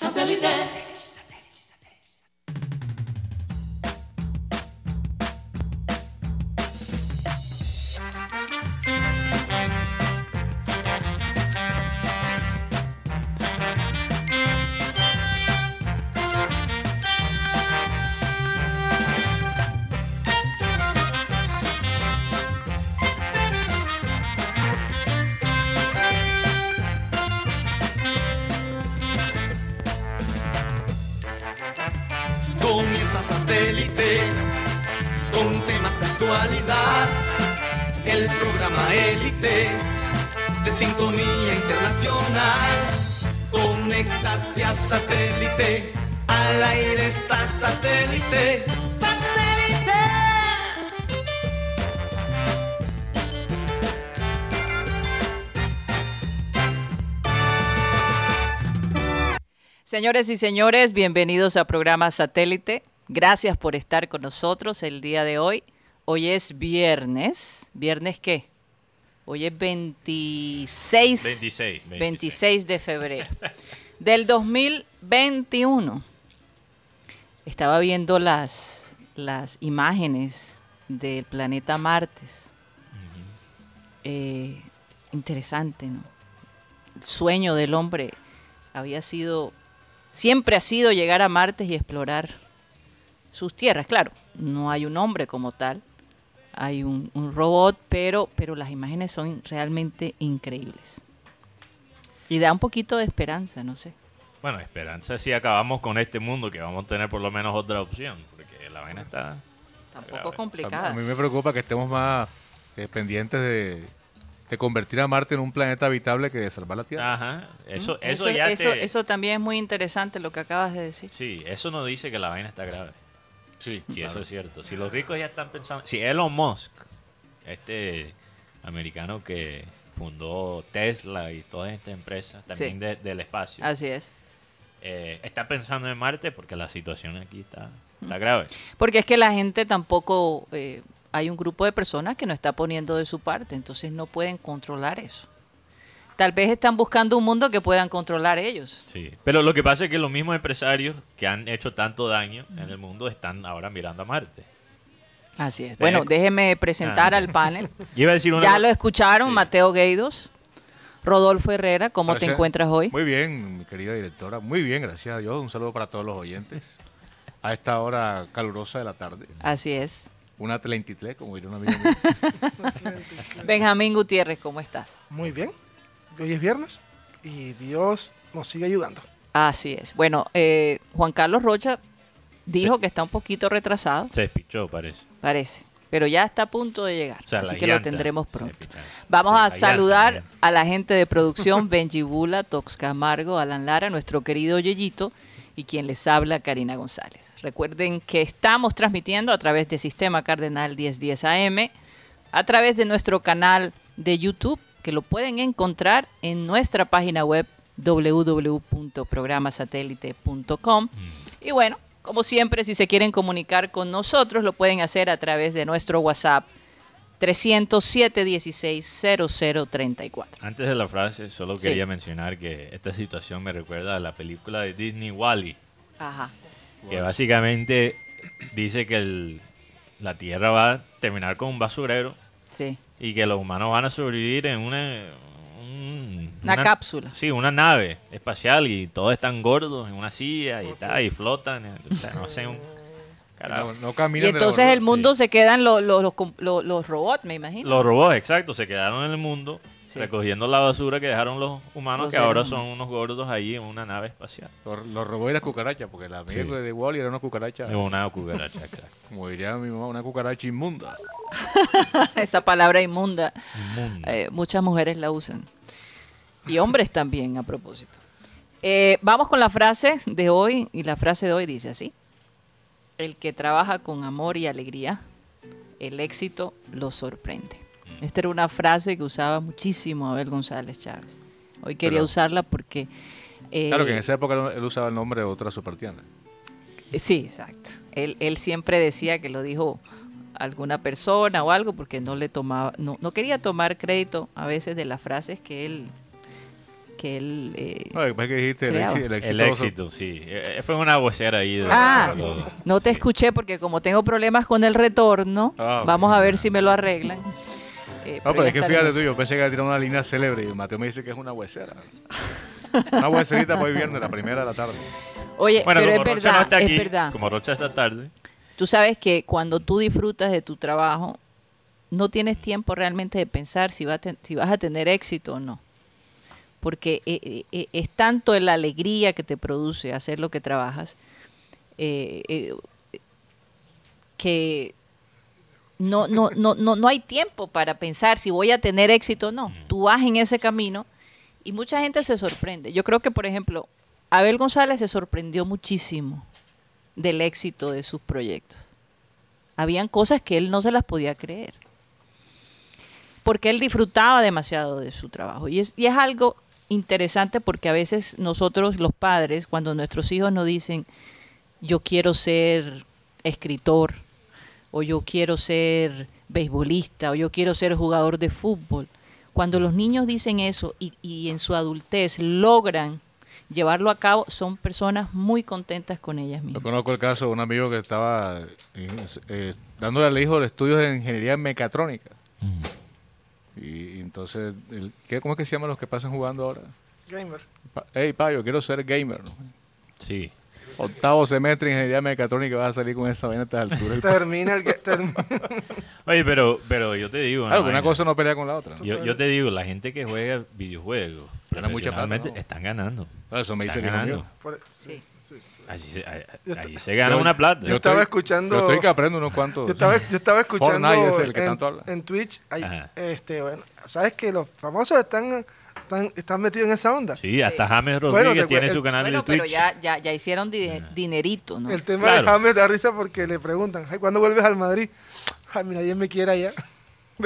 Satellite. Conéctate a satélite. Al aire está satélite. ¡Satélite! Señores y señores, bienvenidos a programa Satélite. Gracias por estar con nosotros el día de hoy. Hoy es viernes. ¿Viernes qué? Hoy es 26, 26, 26 de febrero del 2021. Estaba viendo las, las imágenes del planeta Martes. Eh, interesante, ¿no? El sueño del hombre había sido, siempre ha sido llegar a Marte y explorar sus tierras. Claro, no hay un hombre como tal, hay un, un robot, pero, pero las imágenes son realmente increíbles. Y da un poquito de esperanza, no sé. Bueno, esperanza si acabamos con este mundo, que vamos a tener por lo menos otra opción, porque la vaina está... Tampoco complicada. a mí me preocupa que estemos más eh, pendientes de, de convertir a Marte en un planeta habitable que de salvar la Tierra. Ajá, eso, ¿Mm? eso, ya eso, te... eso también es muy interesante lo que acabas de decir. Sí, eso no dice que la vaina está grave. Sí, Sí, claro. eso es cierto. Si los ricos ya están pensando... Si Elon Musk, este americano que fundó Tesla y todas estas empresas, también Sí. de- del espacio, Así es. eh, está pensando en Marte porque la situación aquí está, está grave. Porque es que la gente tampoco, eh, hay un grupo de personas que no está poniendo de su parte, entonces no pueden controlar eso. Tal vez están buscando un mundo que puedan controlar ellos. Sí, pero lo que pasa es que los mismos empresarios que han hecho tanto daño en el mundo están ahora mirando a Marte. Así es. Bueno, déjeme presentar Ah. al panel. Yo iba a decir una- Ya lo escucharon, Sí. Mateo Gueidos, Rodolfo Herrera, ¿cómo te encuentras hoy? Muy bien, mi querida directora. Muy bien, gracias a Dios. Un saludo para todos los oyentes. A esta hora calurosa de la tarde. Así es. Una 33, como diría un amigo mío. Benjamín Gutiérrez, ¿cómo estás? Muy bien. Hoy es viernes y Dios nos sigue ayudando. Así es. Bueno, eh, Juan Carlos Rocha dijo que está un poquito retrasado, Se despichó, parece. parece, pero ya está a punto de llegar, O sea, así que lo tendremos pronto. Vamos Sí, a saludar llanta. a la gente de producción, Benji Bula, Tox Camargo, Alan Lara, nuestro querido Yeyito y quien les habla, Karina González. Recuerden que estamos transmitiendo a través de Sistema Cardenal 1010 AM, a través de nuestro canal de YouTube, que lo pueden encontrar en nuestra página web www.programasatélite.com. Y bueno, como siempre, si se quieren comunicar con nosotros, lo pueden hacer a través de nuestro WhatsApp 307 16 0034. Antes de la frase, solo Sí. quería mencionar que esta situación me recuerda a la película de Disney Wally, Ajá. que básicamente dice que el- la Tierra va a terminar con un basurero Sí. y que los humanos van a sobrevivir en una... un- Una cápsula. Sí, una nave espacial y todos están gordos en una silla y, tal, y flotan. o sea, no sé, un. No, no Y caminan de la entonces el mundo se quedan los, los, los, los- los robots, me imagino. Los robots, exacto, se quedaron en el mundo Sí. recogiendo la basura que dejaron los humanos, Los que ahora son unos gordos ahí en una nave espacial. Los, los robots y las cucarachas, porque la amiga Sí. de Wally era una cucaracha, Es una cucaracha, exacto. como diría mi mamá, una cucaracha inmunda. Esa palabra inmunda, eh, muchas mujeres la usan. Y hombres también, a propósito. Eh, vamos con la frase de hoy, y la frase de hoy dice así. El que trabaja con amor y alegría, el éxito lo sorprende. Esta era una frase que usaba muchísimo Abel González Chávez. Hoy quería Pero- usarla porque... eh, Claro que en esa época él usaba el nombre de otra supertienda. Eh, Sí, exacto. Él, él siempre decía que lo dijo alguna persona o algo porque no le tomaba, no, no quería tomar crédito a veces de las frases que él, que él... eh, No, que dijiste el, el éxito. El éxito, sí. Eh, Fue una vocera ahí. de- Ah, los- no te escuché porque como tengo problemas con el retorno, Ah, vamos a ver si me lo arreglan. Eh, No, pero es que fíjate tú, yo pensé que iba a tirar una línea célebre y Mateo me dice que es una huesera. Una hueserita para hoy viernes, la primera de la tarde. Oye, Bueno, pero es como Rocha verdad, no está aquí, es verdad. como Rocha esta tarde, Tú sabes que cuando tú disfrutas de tu trabajo, no tienes tiempo realmente de pensar si, va a ten- si vas a tener éxito o no. Porque eh, eh, eh, es tanto la alegría que te produce hacer lo que trabajas, eh, que no, no, no, no, no hay tiempo para pensar si voy a tener éxito o no. Tú vas en ese camino y mucha gente se sorprende. Yo creo que, por ejemplo, Abel González se sorprendió muchísimo del éxito de sus proyectos. Habían cosas que él no se las podía creer. Porque él disfrutaba demasiado de su trabajo. Y es, y es algo interesante porque a veces nosotros los padres, cuando nuestros hijos nos dicen, yo quiero ser escritor, o yo quiero ser beisbolista, o yo quiero ser jugador de fútbol, cuando los niños dicen eso y, y en su adultez logran llevarlo a cabo, son personas muy contentas con ellas Yo mismas. conozco el caso de un amigo que estaba eh, eh, dándole al hijo estudios de ingeniería mecatrónica. Y entonces, el- ¿qué, ¿cómo es que se llaman los que pasan jugando ahora? Gamer. Pa- Hey, pa, yo quiero ser gamer. ¿no? sí. Octavo semestre de ingeniería mecatrónica vas a salir con esa vaina a estas alturas. Termina el... ga- term- Oye, pero, pero yo te digo. Claro, que una vaina. cosa no pelea con la otra. ¿no? Yo, yo te digo, la gente que juega videojuegos Gana mucha plata, profesionalmente ¿no? están ganando. Claro, eso me dice Están mío. ganando. por- Sí. Yo ahí est- se gana Yo- una plata. Yo estaba estoy- escuchando- Yo estoy que aprendo unos cuantos. Yo estaba, yo estaba escuchando es el que en, tanto habla. en Twitch, hay, este, bueno, sabes que los famosos están, están, están metidos en esa onda. Sí, hasta James Bueno, Rodríguez te tiene cue- su el- canal Bueno, de Twitch. pero ya, ya, ya hicieron di- dinerito, ¿no? El tema Claro. de James da risa porque le preguntan, "Ay, ¿cuándo vuelves al Madrid? Ay, mira, nadie me quiere allá.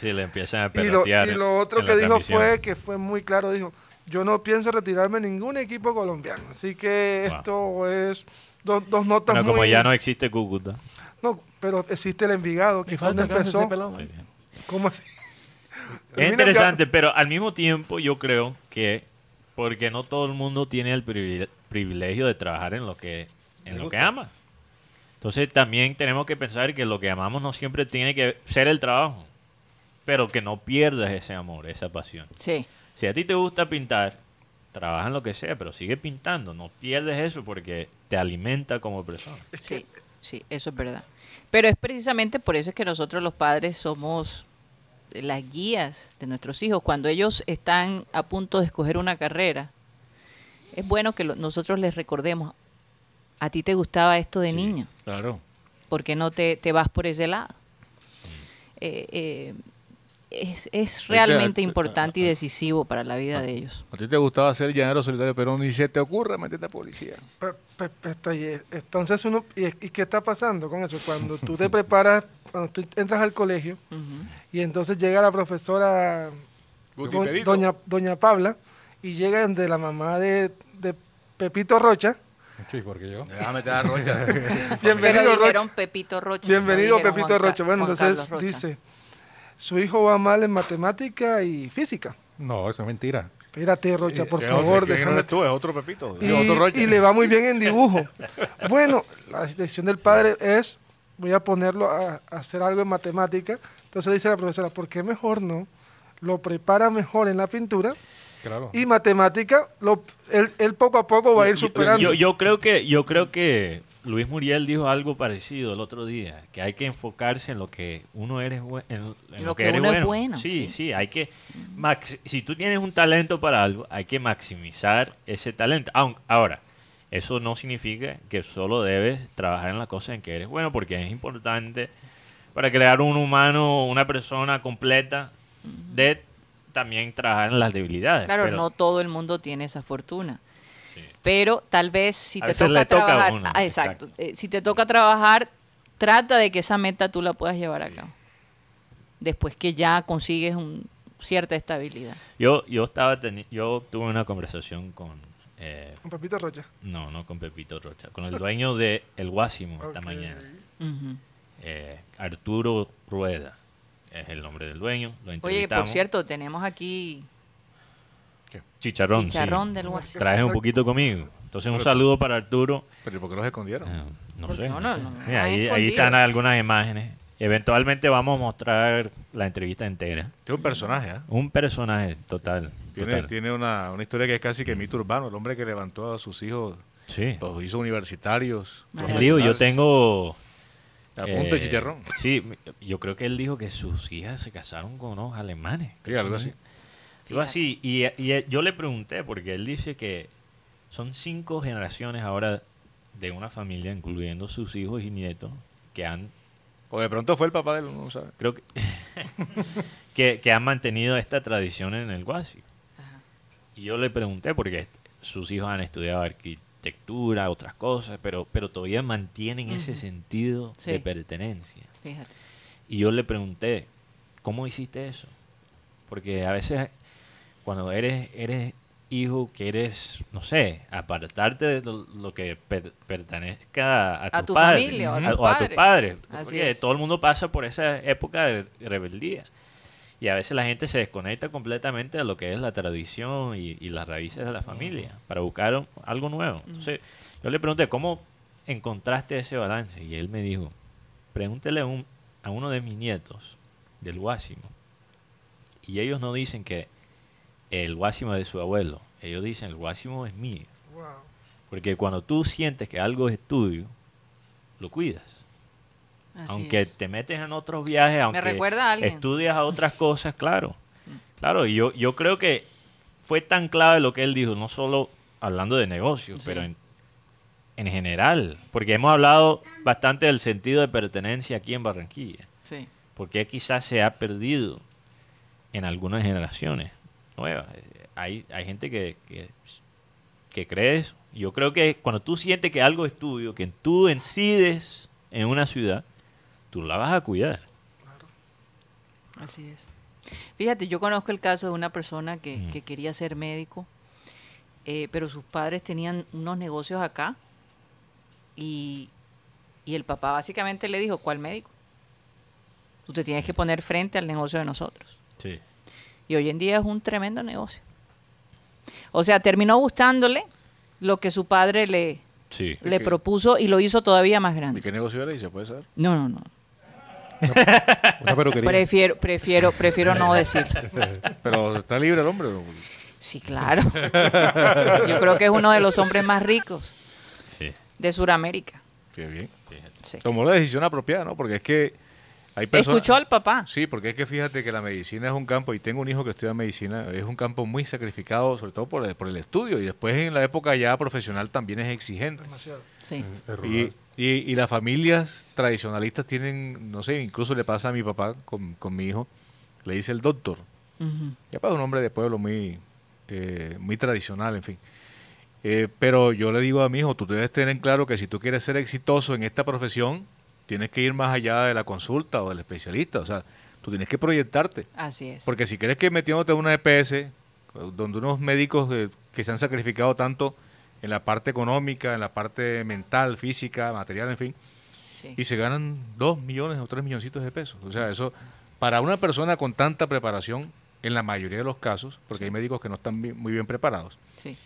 Sí, le empiezan a y, lo, pelotear y lo otro en que la dijo transmisión. fue, que fue muy claro, dijo, yo no pienso retirarme en ningún equipo colombiano. Así que Wow. esto es dos, dos notas Bueno, muy... como ya no existe Cúcuta. No, pero existe el Envigado, que fue donde empezó. ¿Cómo así? Es interesante, pero al mismo tiempo yo creo que porque no todo el mundo tiene el privile- privilegio de trabajar en lo que en lo que ama. Entonces también tenemos que pensar que lo que amamos no siempre tiene que ser el trabajo, pero que no pierdas ese amor, esa pasión. Sí. Si a ti te gusta pintar, trabaja en lo que sea, pero sigue pintando, no pierdes eso porque te alimenta como persona. Sí, sí, eso es verdad. Pero es precisamente por eso es que nosotros los padres somos las guías de nuestros hijos. Cuando ellos están a punto de escoger una carrera, es bueno que lo- nosotros les recordemos, a ti te gustaba esto de Sí. niño, Claro. ¿por qué no te, te vas por ese lado? Eh, eh, es, es realmente a- importante y a- decisivo para la vida de ellos. A ti te gustaba ser llanero solitario, pero ni se te ocurra meterte a policía. Pe- pe- pe- está ahí. Entonces uno, ¿y, y qué está pasando con eso? Cuando tú te preparas, cuando tú entras al colegio y entonces llega la profesora Guti doña, doña Pabla y llega de la mamá de, de Pepito Rocha. Sí, porque yo. Déjame meter a Rocha. Bienvenido, Rocha. Pepito Rocha. Bienvenido Pepito Rocha. Bueno, Juan entonces dice, su hijo va mal en matemática y física. No, eso es mentira. Espérate, Rocha, por Eh, favor, ¿quién déjame tú? Es otro Pepito. y, otro Rocha. y le va muy bien en dibujo. Bueno, la decisión del padre es, voy a ponerlo a, a hacer algo en matemática. Entonces dice la profesora, ¿por qué mejor no? Lo prepara mejor en la pintura Claro. y matemática, lo, él, él poco a poco va a ir Yo- superando. Yo, yo creo que yo creo que Luis Muriel dijo algo parecido el otro día, que hay que enfocarse en lo que uno eres en, en Lo que eres uno es bueno, Sí, sí. sí, hay que si tú tienes un talento para algo, hay que maximizar ese talento. Aun- ahora, eso no significa que solo debes trabajar en las cosas en que eres bueno, porque es importante para crear un humano, una persona completa de también trabajar en las debilidades. Claro, pero- no todo el mundo tiene esa fortuna. Sí. Pero tal vez si A te veces toca le toca a trabajar, uno, ah, exacto, exacto. eh, si te toca trabajar, trata de que esa meta tú la puedas llevar a cabo. Después que ya consigues un, cierta estabilidad. Yo, yo estaba yo tuve una conversación con eh, Con Pepito Rocha. no, no con Pepito Rocha, con el dueño de El Guásimo esta mañana, eh, Arturo Rueda, es el nombre del dueño, lo Oye, por cierto, tenemos aquí Chicharrón. sí. Del Guasi. Traje un poquito conmigo. Entonces, un saludo para Arturo. Pero ¿y por qué los escondieron? Eh, no sé. no, no, no, Mira, no ahí, es ahí están algunas imágenes. Eventualmente vamos a mostrar la entrevista entera. Es un personaje, ¿ah? Un personaje total. Tiene, total. tiene una, una historia que es casi que mito urbano. El hombre que levantó a sus hijos, Sí. los hizo universitarios. Yo tengo... A punto de eh, chicharrón. Sí, yo creo que él dijo que sus hijas se casaron con unos alemanes. Sí, algo así. Algo así. Y, y yo le pregunté, porque él dice que son cinco generaciones ahora de una familia, incluyendo sus hijos y nietos, que han, O de pronto fue el papá de él, no sabe. creo que, que, que han mantenido esta tradición en el Guasi. Ajá. Y yo le pregunté, porque sus hijos han estudiado arquitectura, otras cosas, pero, pero todavía mantienen ese Ujú. sentido Sí. de pertenencia. Fíjate. Y yo le pregunté, ¿cómo hiciste eso? Porque a veces cuando eres, eres hijo, quieres, no sé, apartarte de lo, lo que per- pertenezca a, tu familia o a o a. Así Porque es. todo el mundo pasa por esa época de rebeldía. Y a veces la gente se desconecta completamente de lo que es la tradición y, y las raíces de la familia para buscar un- algo nuevo. Entonces, yo le pregunté, ¿cómo encontraste ese balance? Y él me dijo, pregúntele a, un- a uno de mis nietos del Guásimo. Y ellos no dicen que el Guásimo de su abuelo. Ellos dicen, el Guásimo es mío. Wow. Porque cuando tú sientes que algo es tuyo, lo cuidas. Así aunque es. te metes en otros viajes, aunque recuerda a alguien. estudias a otras cosas, claro. Claro, y yo, yo creo que fue tan clave lo que él dijo, no solo hablando de negocios, Sí. pero en, en general. Porque hemos hablado bastante del sentido de pertenencia aquí en Barranquilla. Sí. Porque quizás se ha perdido en algunas generaciones nuevas. Eh, Hay, hay gente que, que, que cree eso. Yo creo que cuando tú sientes que algo es tuyo, que tú incides en una ciudad, tú la vas a cuidar. Así es. Fíjate, yo conozco el caso de una persona que, Mm. que quería ser médico, eh, pero sus padres tenían unos negocios acá y, y el papá básicamente le dijo, ¿cuál médico? Tú te tienes que poner frente al negocio de nosotros. Sí. Y hoy en día es un tremendo negocio. O sea, terminó gustándole lo que su padre le, Sí. le que- propuso y lo hizo todavía más ¿Y grande. qué negocio era? ¿Y se puede saber? No, no, no. Una peluquería. Prefiero, prefiero, prefiero no decir. Pero está libre el hombre. Sí, claro. Yo creo que es uno de los hombres más ricos Sí. de Sudamérica. Qué bien. Sí. Tomó la decisión apropiada, ¿no? Porque es que hay personas... Escuchó al papá. Sí, porque es que fíjate que la medicina es un campo, y tengo un hijo que estudia medicina, es un campo muy sacrificado, sobre todo por el, por el estudio, y después en la época ya profesional también es exigente. Demasiado. Sí. Es Y, y, y las familias tradicionalistas tienen, no sé, incluso le pasa a mi papá con, con mi hijo, le dice el doctor. Papá es un hombre de pueblo muy, eh, muy tradicional, en fin. Eh, pero yo le digo a mi hijo, tú debes tener en claro que si tú quieres ser exitoso en esta profesión, tienes que ir más allá de la consulta o del especialista. O sea, tú tienes que proyectarte. Así es. Porque si crees que metiéndote en una EPS, donde unos médicos eh, que se han sacrificado tanto en la parte económica, en la parte mental, física, material, en fin, Sí. y se ganan dos millones o tres milloncitos de pesos. O sea, eso para una persona con tanta preparación, en la mayoría de los casos, porque hay médicos que no están muy bien preparados, Sí.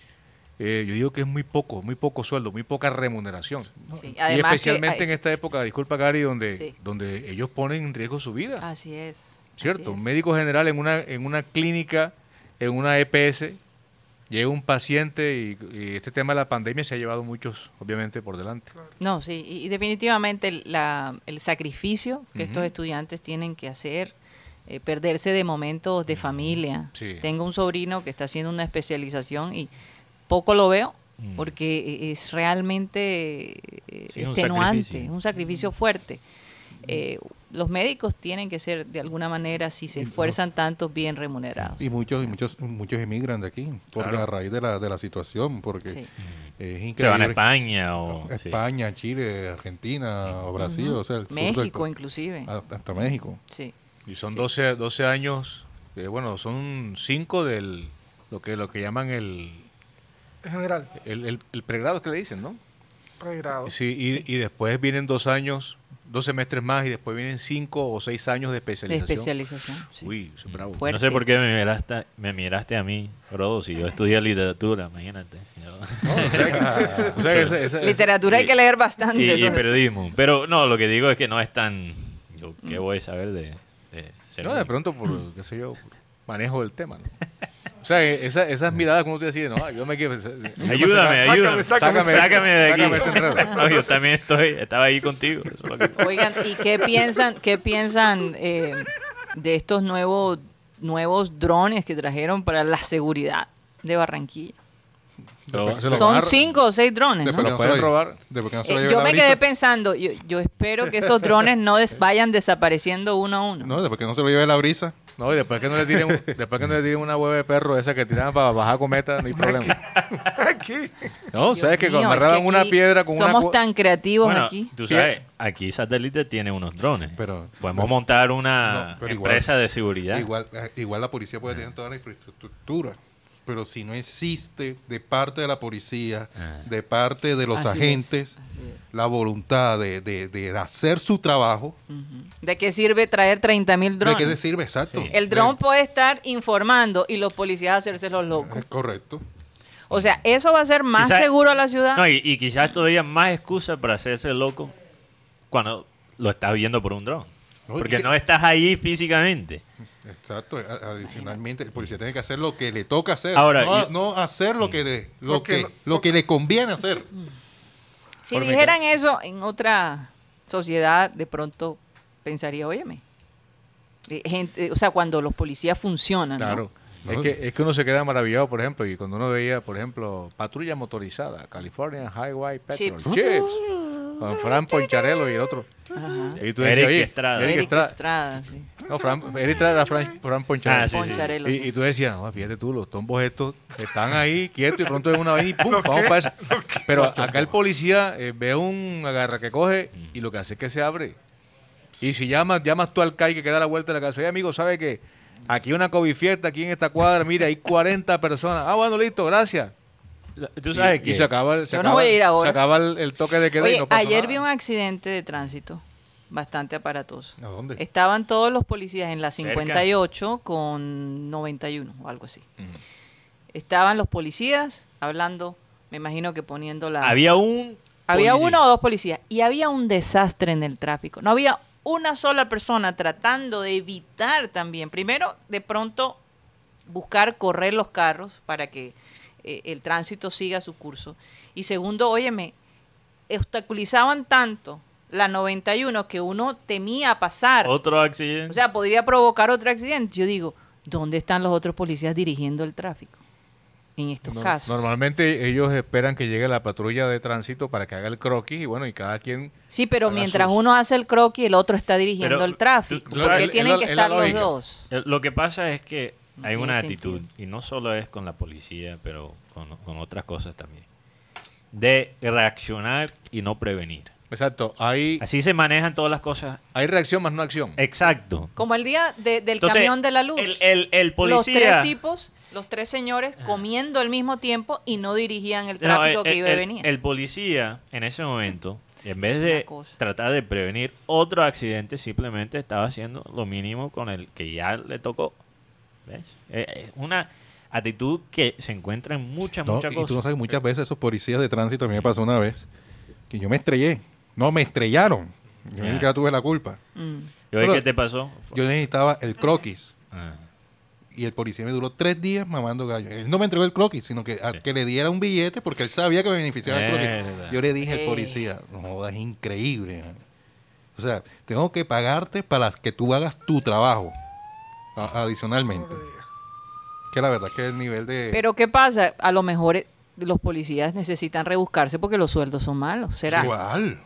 Eh, yo digo que es muy poco, muy poco sueldo, muy poca remuneración. Sí. y que- especialmente en esta época, disculpa Gary, donde, Sí. donde ellos ponen en riesgo su vida. Así es. ¿Cierto? así Un médico general en una, en una clínica, en una EPS, llega un paciente y, y este tema de la pandemia se ha llevado muchos, obviamente, por delante. No, sí, y, y definitivamente el, la- el sacrificio que estos estudiantes tienen que hacer, eh, perderse de momentos de familia. Sí. Tengo un sobrino que está haciendo una especialización y poco lo veo Mm. porque e- es realmente eh, Sí, un extenuante, sacrificio. un sacrificio fuerte. Eh, los médicos tienen que ser de alguna manera, si se esfuerzan tanto, bien remunerados. Y muchos, y muchos, muchos emigran de aquí, porque Claro. a raíz de la, de la situación, porque Sí. es increíble. Se van a España o... sí. España, Chile, Argentina, o Brasil, o sea, el sur del México co- inclusive. hasta, hasta México. Sí. Y son Sí. 12, 12 años, eh, bueno, son 5 del, lo que, lo que llaman el, general, el, el- el pregrado que le dicen, ¿no? pregrado. Sí, y, y después vienen dos años dos semestres más y después vienen cinco o seis años de De especialización. especialización. sí. Uy, eso es bravo. Fuerte. No sé por qué me miraste, me miraste a mí, Rodo, si yo estudié literatura, imagínate. Yo- No, o sea que- o sea que esa- esa- Literatura hay que leer bastante. y, periodismo. Pero no, lo que digo es que no es tan... Yo, ¿Qué voy a saber de, de ser No, de pronto por, qué sé yo, por manejo del tema, ¿no? O sea, esa- esas miradas como tú decías, no, yo me quiero... Ayúdame, ayúdame. sácame, sácame, de aquí. sácame este. No, yo también estoy, estaba ahí contigo. eso es lo que- Oigan, ¿y qué piensan, qué piensan eh, de estos nuevos, nuevos drones que trajeron para la seguridad de Barranquilla? Pero Son cinco o seis drones, ¿no? pueden lo- robar. no se Eh, yo me brisa. quedé pensando, yo, yo espero que esos drones no des- vayan desapareciendo uno a uno. No, después que no se lo lleve la brisa. No, y después que no le tiren, un- después que no le tiren una hueva de perro esa que tiran para bajar cometa, no hay problema. Aquí. No, Dios sabes que mío, cuando es agarraban que una aquí piedra con una Somos cu- tan creativos Bueno, aquí. tú sabes, aquí Satélite tiene unos drones. Pero- Podemos montar una No, pero igual- empresa de seguridad. Igual, eh, igual la policía puede tener toda la infraestructura. Pero si no existe de parte de la policía, Ah. de parte de los Así agentes, así es. la voluntad de, de- de hacer su trabajo. ¿De qué sirve traer 30 mil ¿de drones? qué te sirve? Exacto. Sí. El De- dron puede estar informando y los policías hacerse los locos. Es correcto. O sea, eso va a ser más Quizá- seguro a la ciudad. No, y, y quizás todavía más excusa para hacerse loco cuando lo estás viendo por un dron. No, Porque que- no estás ahí físicamente. Exacto. Adicionalmente, el policía tiene que hacer lo que le toca hacer. Ahora, no, yo- no hacer lo que le, lo que lo que le conviene hacer. si por dijeran eso en otra sociedad, de pronto pensaría, óyeme. eh, Gente, o sea, cuando los policías funcionan. Claro. ¿no? Es, que, es que uno se queda maravillado, por ejemplo, y cuando uno veía, por ejemplo, patrulla motorizada, California Highway Patrol, Chips. Chips, con Fran Poncharelo y el otro. Ajá. Y tú Eric decías, oye, Estrada. Eric Eric Estrada. Estrada, sí. No, Fran, Eric Estrada era Fran, Fran Poncharelo. Ah, sí, sí. Y, sí. y tú decías, no, fíjate tú, los tombos estos están ahí quietos y pronto ven una vaina y pum, vamos para esa. Pero acá el policía eh, ve un agarra que coge y lo que hace es que se abre. Y si llamas, llamas tú al CAI que queda a la vuelta de la casa, oye amigo, ¿sabe que Aquí hay una cobifiesta, aquí en esta cuadra, mire, hay 40 personas. Ah, bueno, listo, gracias. Tú sabes y, que y se acaba, el- se Yo no acaba- voy a ir ahora. Se acaba el, el toque de queda y no pasa ayer nada. vi un accidente de tránsito bastante aparatoso. ¿A dónde? Estaban todos los policías en la Cerca. 58 con 91 o algo así. Estaban los policías hablando, me imagino que poniendo la... había un. Había policía. uno o dos policías y había un desastre en el tráfico. No había una sola persona tratando de evitar también, primero, de pronto buscar correr los carros para que eh, el tránsito siga su curso. Y segundo, óyeme, obstaculizaban tanto la 91 que uno temía pasar. Otro accidente. O sea, podría provocar otro accidente. Yo digo, ¿dónde están los otros policías dirigiendo el tráfico? En estos No- casos. Normalmente ellos esperan que llegue la patrulla de tránsito para que haga el croquis y bueno, y cada quien... Sí, pero mientras sus- uno hace el croquis, el otro está dirigiendo Pero el tráfico. tú- tú ¿Por sabes, qué es tienen que estar los dos? Eh, Lo que pasa es que hay una sentido. actitud, y no solo es con la policía, pero con, con otras cosas también, de reaccionar y no prevenir. Exacto, hay, Así se manejan todas las cosas. hay reacción más no acción. Exacto. Como el día de- del Entonces, camión de la luz. El, el- el los tres tipos, los tres señores, comiendo al mismo tiempo y no dirigían el No, tráfico el- que iba y el- venía. el policía, en ese momento, en vez de cosa. tratar de prevenir otro accidente, simplemente estaba haciendo lo mínimo con el que ya le tocó. ¿Ves? Eh, Es una actitud que se encuentra en muchas, No, muchas y tú no cosas. sabes, muchas veces esos policías de tránsito, a mí me pasó una vez, que yo me estrellé. No, me estrellaron. Yo siquiera tuve la culpa. Mm. ¿Y hoy qué te pasó? Yo necesitaba el croquis. Ah. Y el policía me duró tres días mamando gallo. Él no me entregó el croquis, sino que, a- que le diera un billete porque él sabía que me beneficiaba el Verdad. croquis. Yo le dije al Eh. policía, no jodas, es increíble. man". O sea, tengo que pagarte para que tú hagas tu trabajo. Adicionalmente. Que la verdad que el nivel de... Pero ¿qué pasa? A lo mejor eh, los policías necesitan rebuscarse porque los sueldos son malos. ¿Será? Igual.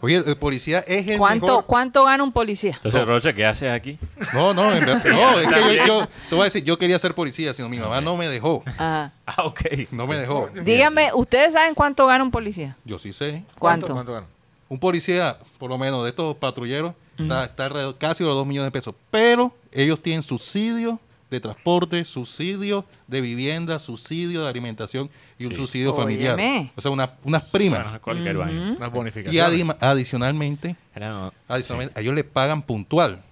Oye, el policía es el ¿Cuánto, mejor... ¿Cuánto gana un policía? Entonces, Rocha, ¿qué haces aquí? No, no, en verdad- no, es que yo, yo- te voy a decir, yo quería ser policía, sino mi mamá no me dejó. Ajá. Ah, ok. No me dejó. Díganme, ¿ustedes saben cuánto gana un policía? Yo sí sé. ¿Cuánto? ¿Cuánto gana? Un policía, por lo menos de estos patrulleros, está, está alrededor casi de los 2 millones de pesos. Pero ellos tienen subsidio de transporte, subsidio de vivienda, subsidio de alimentación y un subsidio familiar. Óyeme. O sea, una- unas primas. Bueno, cualquier vaina. Unas y bonificaciones. adima- adicionalmente, Era, no, adicionalmente a ellos le pagan puntual.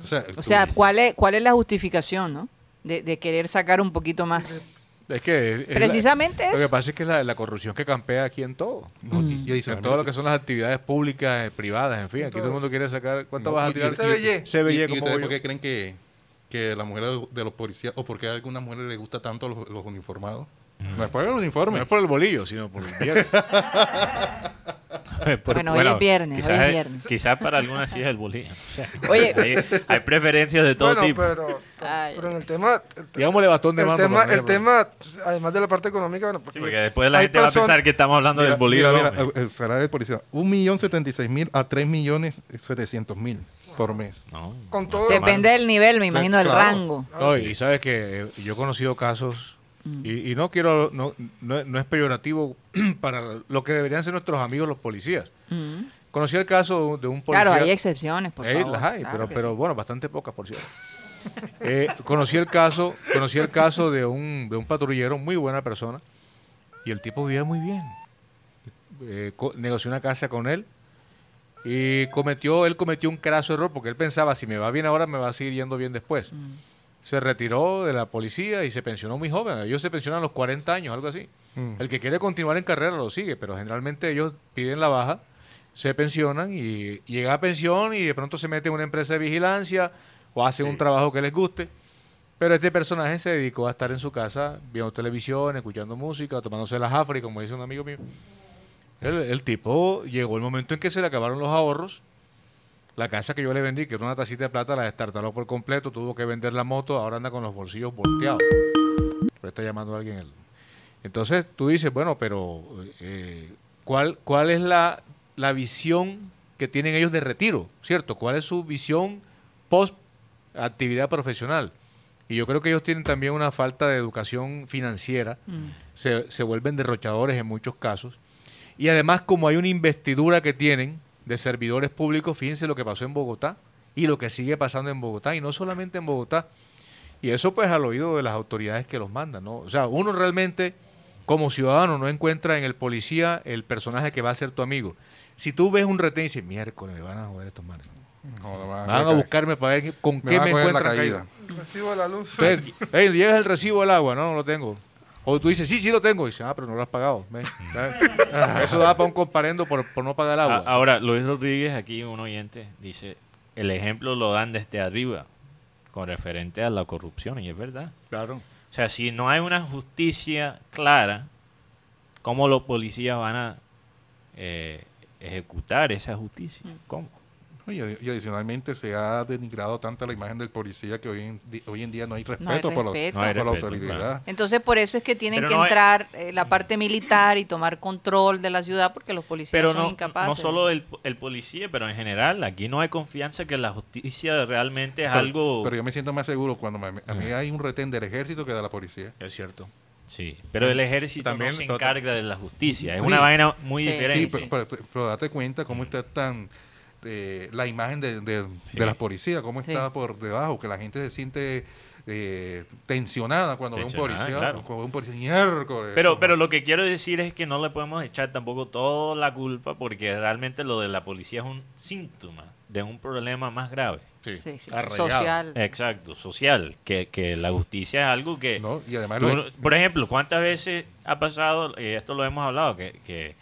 O sea, O sea, tú- ¿cuál es, cuál es la justificación, no? De, de querer sacar un poquito más. Es que es- es la- Precisamente Lo que eso. pasa es que es la, la corrupción que campea aquí en todo. no, y- y En todo lo que son las actividades públicas, eh, privadas, en fin. Aquí todo el mundo quiere sacar. ¿Cuánto No, vas a tirar? CBY. y- CBY, y- ¿Y como por qué creen que, que la mujer de, de los policías, o por qué a algunas mujeres les gusta tanto los, los uniformados? No es por el No uniforme. es por el bolillo, sino por el viernes. Por- Bueno, hoy es viernes, Quizás, hoy es es- viernes. quizás para algunas sí es el bolillo. O sea, Oye. hay, hay preferencias de todo Bueno, tipo. pero, pero en el tema, el, Digámosle bastón de el mando. tema, el tema, además de la parte económica, bueno, Sí, porque después la hay gente va a pensar que estamos hablando Mira, del bolillo. mira, mira, hombre. el salario del policía, un millón setenta y seis mil a tres millones setecientos mil por mes. No, con no todo-. Depende del nivel, me imagino, del Claro. rango. No, y sabes que yo he conocido casos, y, y no quiero, no, no, no es peyorativo para lo que deberían ser nuestros amigos los policías. Mm. Conocí el caso de un policía. Claro, hay excepciones, por favor. las hay, Claro pero, pero sí. bueno, bastante pocas, por cierto. Eh, conocí el caso, conocí el caso de un, de un patrullero, muy buena persona, y el tipo vivía muy bien. Eh, negoció una casa con él y cometió, él cometió un craso error porque él pensaba, si me va bien ahora, me va a seguir yendo bien después. Mm. Se retiró de la policía y se pensionó muy joven. Ellos se pensionan a los 40 años, algo así. Mm. El que quiere continuar en carrera lo sigue, pero generalmente ellos piden la baja, se pensionan y llega a pensión y de pronto se mete en una empresa de vigilancia o hace un trabajo que les guste. Pero este personaje se dedicó a estar en su casa viendo televisión, escuchando música, tomándose las Jafri, como dice un amigo mío. El, el tipo llegó el momento en que se le acabaron los ahorros. La casa que yo le vendí, que era una tacita de plata, la destartaló por completo, tuvo que vender la moto, ahora anda con los bolsillos volteados. Le está llamando a alguien. él. Entonces tú dices, bueno, pero eh, ¿cuál, ¿cuál es la, la visión que tienen ellos de retiro? ¿Cierto? ¿Cuál es su visión post actividad profesional? Y yo creo que ellos tienen también una falta de educación financiera, Mm. se, se vuelven derrochadores en muchos casos. Y además, como hay una investidura que tienen de servidores públicos, fíjense lo que pasó en Bogotá y lo que sigue pasando en Bogotá, y no solamente en Bogotá. Y eso pues al oído de las autoridades que los mandan, ¿no? O sea, uno realmente como ciudadano no encuentra en el policía el personaje que va a ser tu amigo. Si tú ves un retén y dices, miércoles, me van a joder estos manes. No, no van Van a buscarme para ver con me qué me encuentran caída. caído. recibo de la luz. Entonces, hey, llega el recibo del agua, no, no lo tengo. O tú dices, sí, sí lo tengo. Y dices, ah, pero no lo has pagado. Eso da para un comparendo por, por no pagar el agua. A- Ahora, Luis Rodríguez, aquí un oyente, dice, el ejemplo lo dan desde arriba, con referente a la corrupción, y es verdad. claro. O sea, si no hay una justicia clara, ¿cómo los policías van a eh, ejecutar esa justicia? ¿Cómo? Y, adi- y adicionalmente se ha denigrado tanto la imagen del policía que hoy en, di- hoy en día no hay respeto, No hay por, la- respeto. No hay por la respeto, autoridad. claro. Entonces, por eso es que tienen Pero que no hay- entrar eh, la parte militar y tomar control de la ciudad porque los policías Pero son no, incapaces. no solo el, el policía, pero en general, aquí no hay confianza que la justicia realmente es Pero- algo... Pero yo me siento más seguro cuando me- a mí hay un retén del ejército que de la policía. Es cierto. Sí, pero el ejército También, no se encarga de la justicia. Es Sí. una vaina muy Sí, diferente. Sí, pero, pero- pero date cuenta cómo está tan eh, la imagen de, de, Sí. de las policías, cómo Sí. está por debajo, que la gente se siente eh, tensionada cuando ve un Tensionada, policía. claro. Cuando ve un policía. Pero, pero lo que quiero decir es que no le podemos echar tampoco toda la culpa porque realmente lo de la policía es un síntoma de un problema más grave. Sí, Sí, social. Exacto, social, que, que la justicia es algo que... ¿no? Y además, tú- lo- por ejemplo, ¿cuántas veces ha pasado, y esto lo hemos hablado, que, que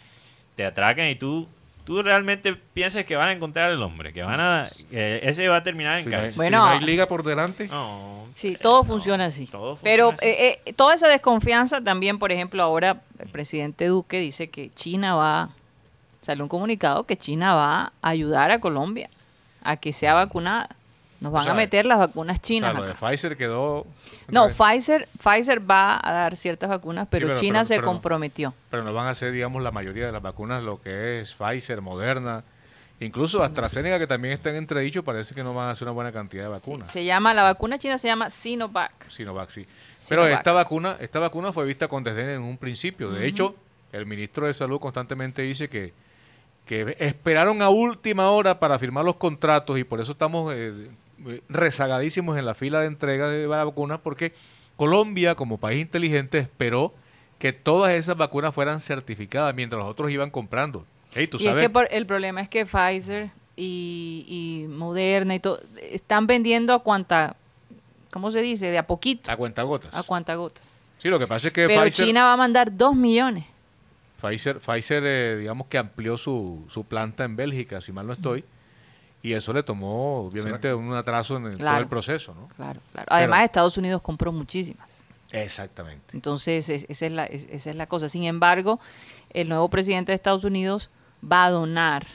te atracan y tú, tú realmente piensas que van a encontrar el hombre, que van a... que ese va a terminar en si no hay- cárcel? si Bueno, no hay liga por delante, No, Sí, eh, todo no, funciona así. todo Pero funciona así. eh, eh, toda esa desconfianza también, por ejemplo, ahora el presidente Duque dice que China va, salió un comunicado que China va a ayudar a Colombia a que sea vacunada. Nos van sea, a meter las vacunas O sea, chinas lo de. Pfizer quedó... No, Pfizer, Pfizer va a dar ciertas vacunas, pero, pero- China pero- se pero comprometió. Pero no van a ser, digamos, la mayoría de las vacunas, lo que es Pfizer, Moderna, incluso AstraZeneca, que también está en entredicho, parece que no van a ser una buena cantidad de Sí, vacunas. se llama, la vacuna china se llama Sinovac. Sinovac, sí. Pero Sinovac. esta vacuna, esta vacuna fue vista con desdén en un principio. De hecho, el ministro de Salud constantemente dice que, que esperaron a última hora para firmar los contratos y por eso estamos eh, rezagadísimos en la fila de entrega de vacunas porque Colombia, como país inteligente, esperó que todas esas vacunas fueran certificadas mientras los otros iban comprando. Hey, tú y sabes, es que por- el problema es que Pfizer y, y Moderna y todo están vendiendo a cuanta, ¿cómo se dice? De a poquito, a cuentagotas. a cuantagotas. Sí, lo que pasa es que Pero Pfizer, China va a mandar dos millones. Pfizer, Pfizer, eh, digamos que amplió su, su planta en Bélgica, si mal no estoy, y eso le tomó, obviamente, un atraso en el- todo el proceso, ¿no? Claro, claro. Además, Estados Unidos compró muchísimas. Exactamente. Entonces, es- esa, es la, es- esa es la cosa. Sin embargo, el nuevo presidente de Estados Unidos va a donar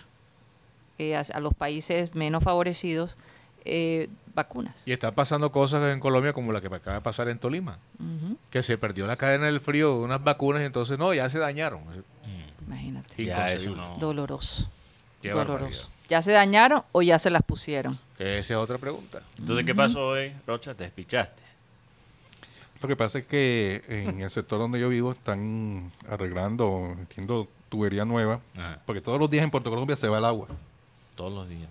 eh, a, a los países menos favorecidos eh, vacunas. Y están pasando cosas en Colombia como la que acaba de pasar en Tolima, que se perdió la cadena del frío de unas vacunas y entonces, no, ya se dañaron. Imagínate. Ya eso no. Doloroso. Qué doloroso. barbaridad. ¿Ya se dañaron o ya se las pusieron? Esa es otra pregunta. Entonces, ¿qué pasó hoy, Rocha? Te despichaste. Lo que pasa es que en el sector donde yo vivo están arreglando, entiendo, tubería nueva, Ajá. porque todos los días en Puerto Colombia se va el agua. Todos los días.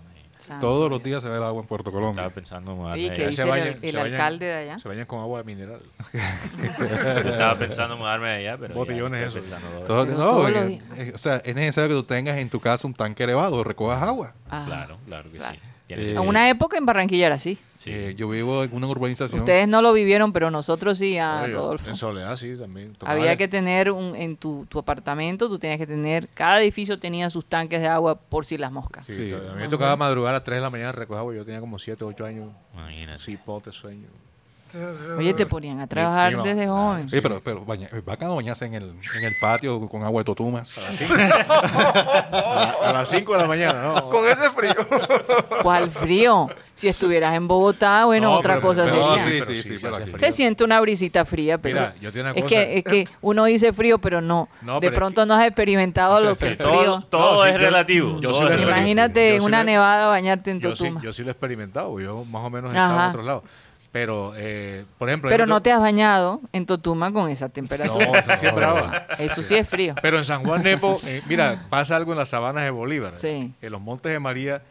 Todos los Dios. días se va el agua en Puerto Colombia. Estaba pensando mudarme Oye, allá. ¿qué dice se el, el alcalde de allá? Se bañan con agua mineral. Yo estaba pensando mudarme allá, pero Botellones dos Todo- Pero no, los eh, o sea, es necesario que tú tengas en tu casa un tanque elevado, recojas agua. Ajá. Claro, claro que Claro. sí. Eh, En una época en Barranquilla era así. Sí. Eh, yo vivo en una urbanización. Ustedes no lo vivieron, pero nosotros sí, ah, Oye, Rodolfo. En Soledad sí, también. Tocaba Había que tener un, en tu, tu apartamento, tú tenías que tener, cada edificio tenía sus tanques de agua por si las moscas. Sí, Sí. a mí me tocaba madrugar a las 3 de la mañana a recoger agua. Yo tenía como 7, 8 años. Imagínate. Sí, pote, sueño. Oye, te ponían a trabajar mi desde joven. Sí, pero, pero baña- bacano bañarse en el, en el patio con agua de totumas. A las 5 de la mañana, ¿no? Con ese frío. ¿Cuál frío? Si estuvieras en Bogotá, bueno, No, otra pero- cosa pero sería. sí, sí, sí, se siente una brisita fría, pero Mira, yo tengo una es, cosa. que, es que uno dice frío, pero no. No, de pero es pronto no has experimentado lo que Sí, es frío. todo es yo- relativo. yo todo sí es lo he relativo. Imagínate Yo una nevada bañarte en Yo sí, Totuma. yo sí lo he experimentado. Yo más o menos he estado en otros lados. Pero, eh, por ejemplo... Pero no te has bañado en Totuma con esa temperatura. No, esa sí es brava. Eso sí es frío. Pero en San Juan Nepo, eh, mira, pasa algo en las sabanas de Bolívar. Sí. En los Montes de María,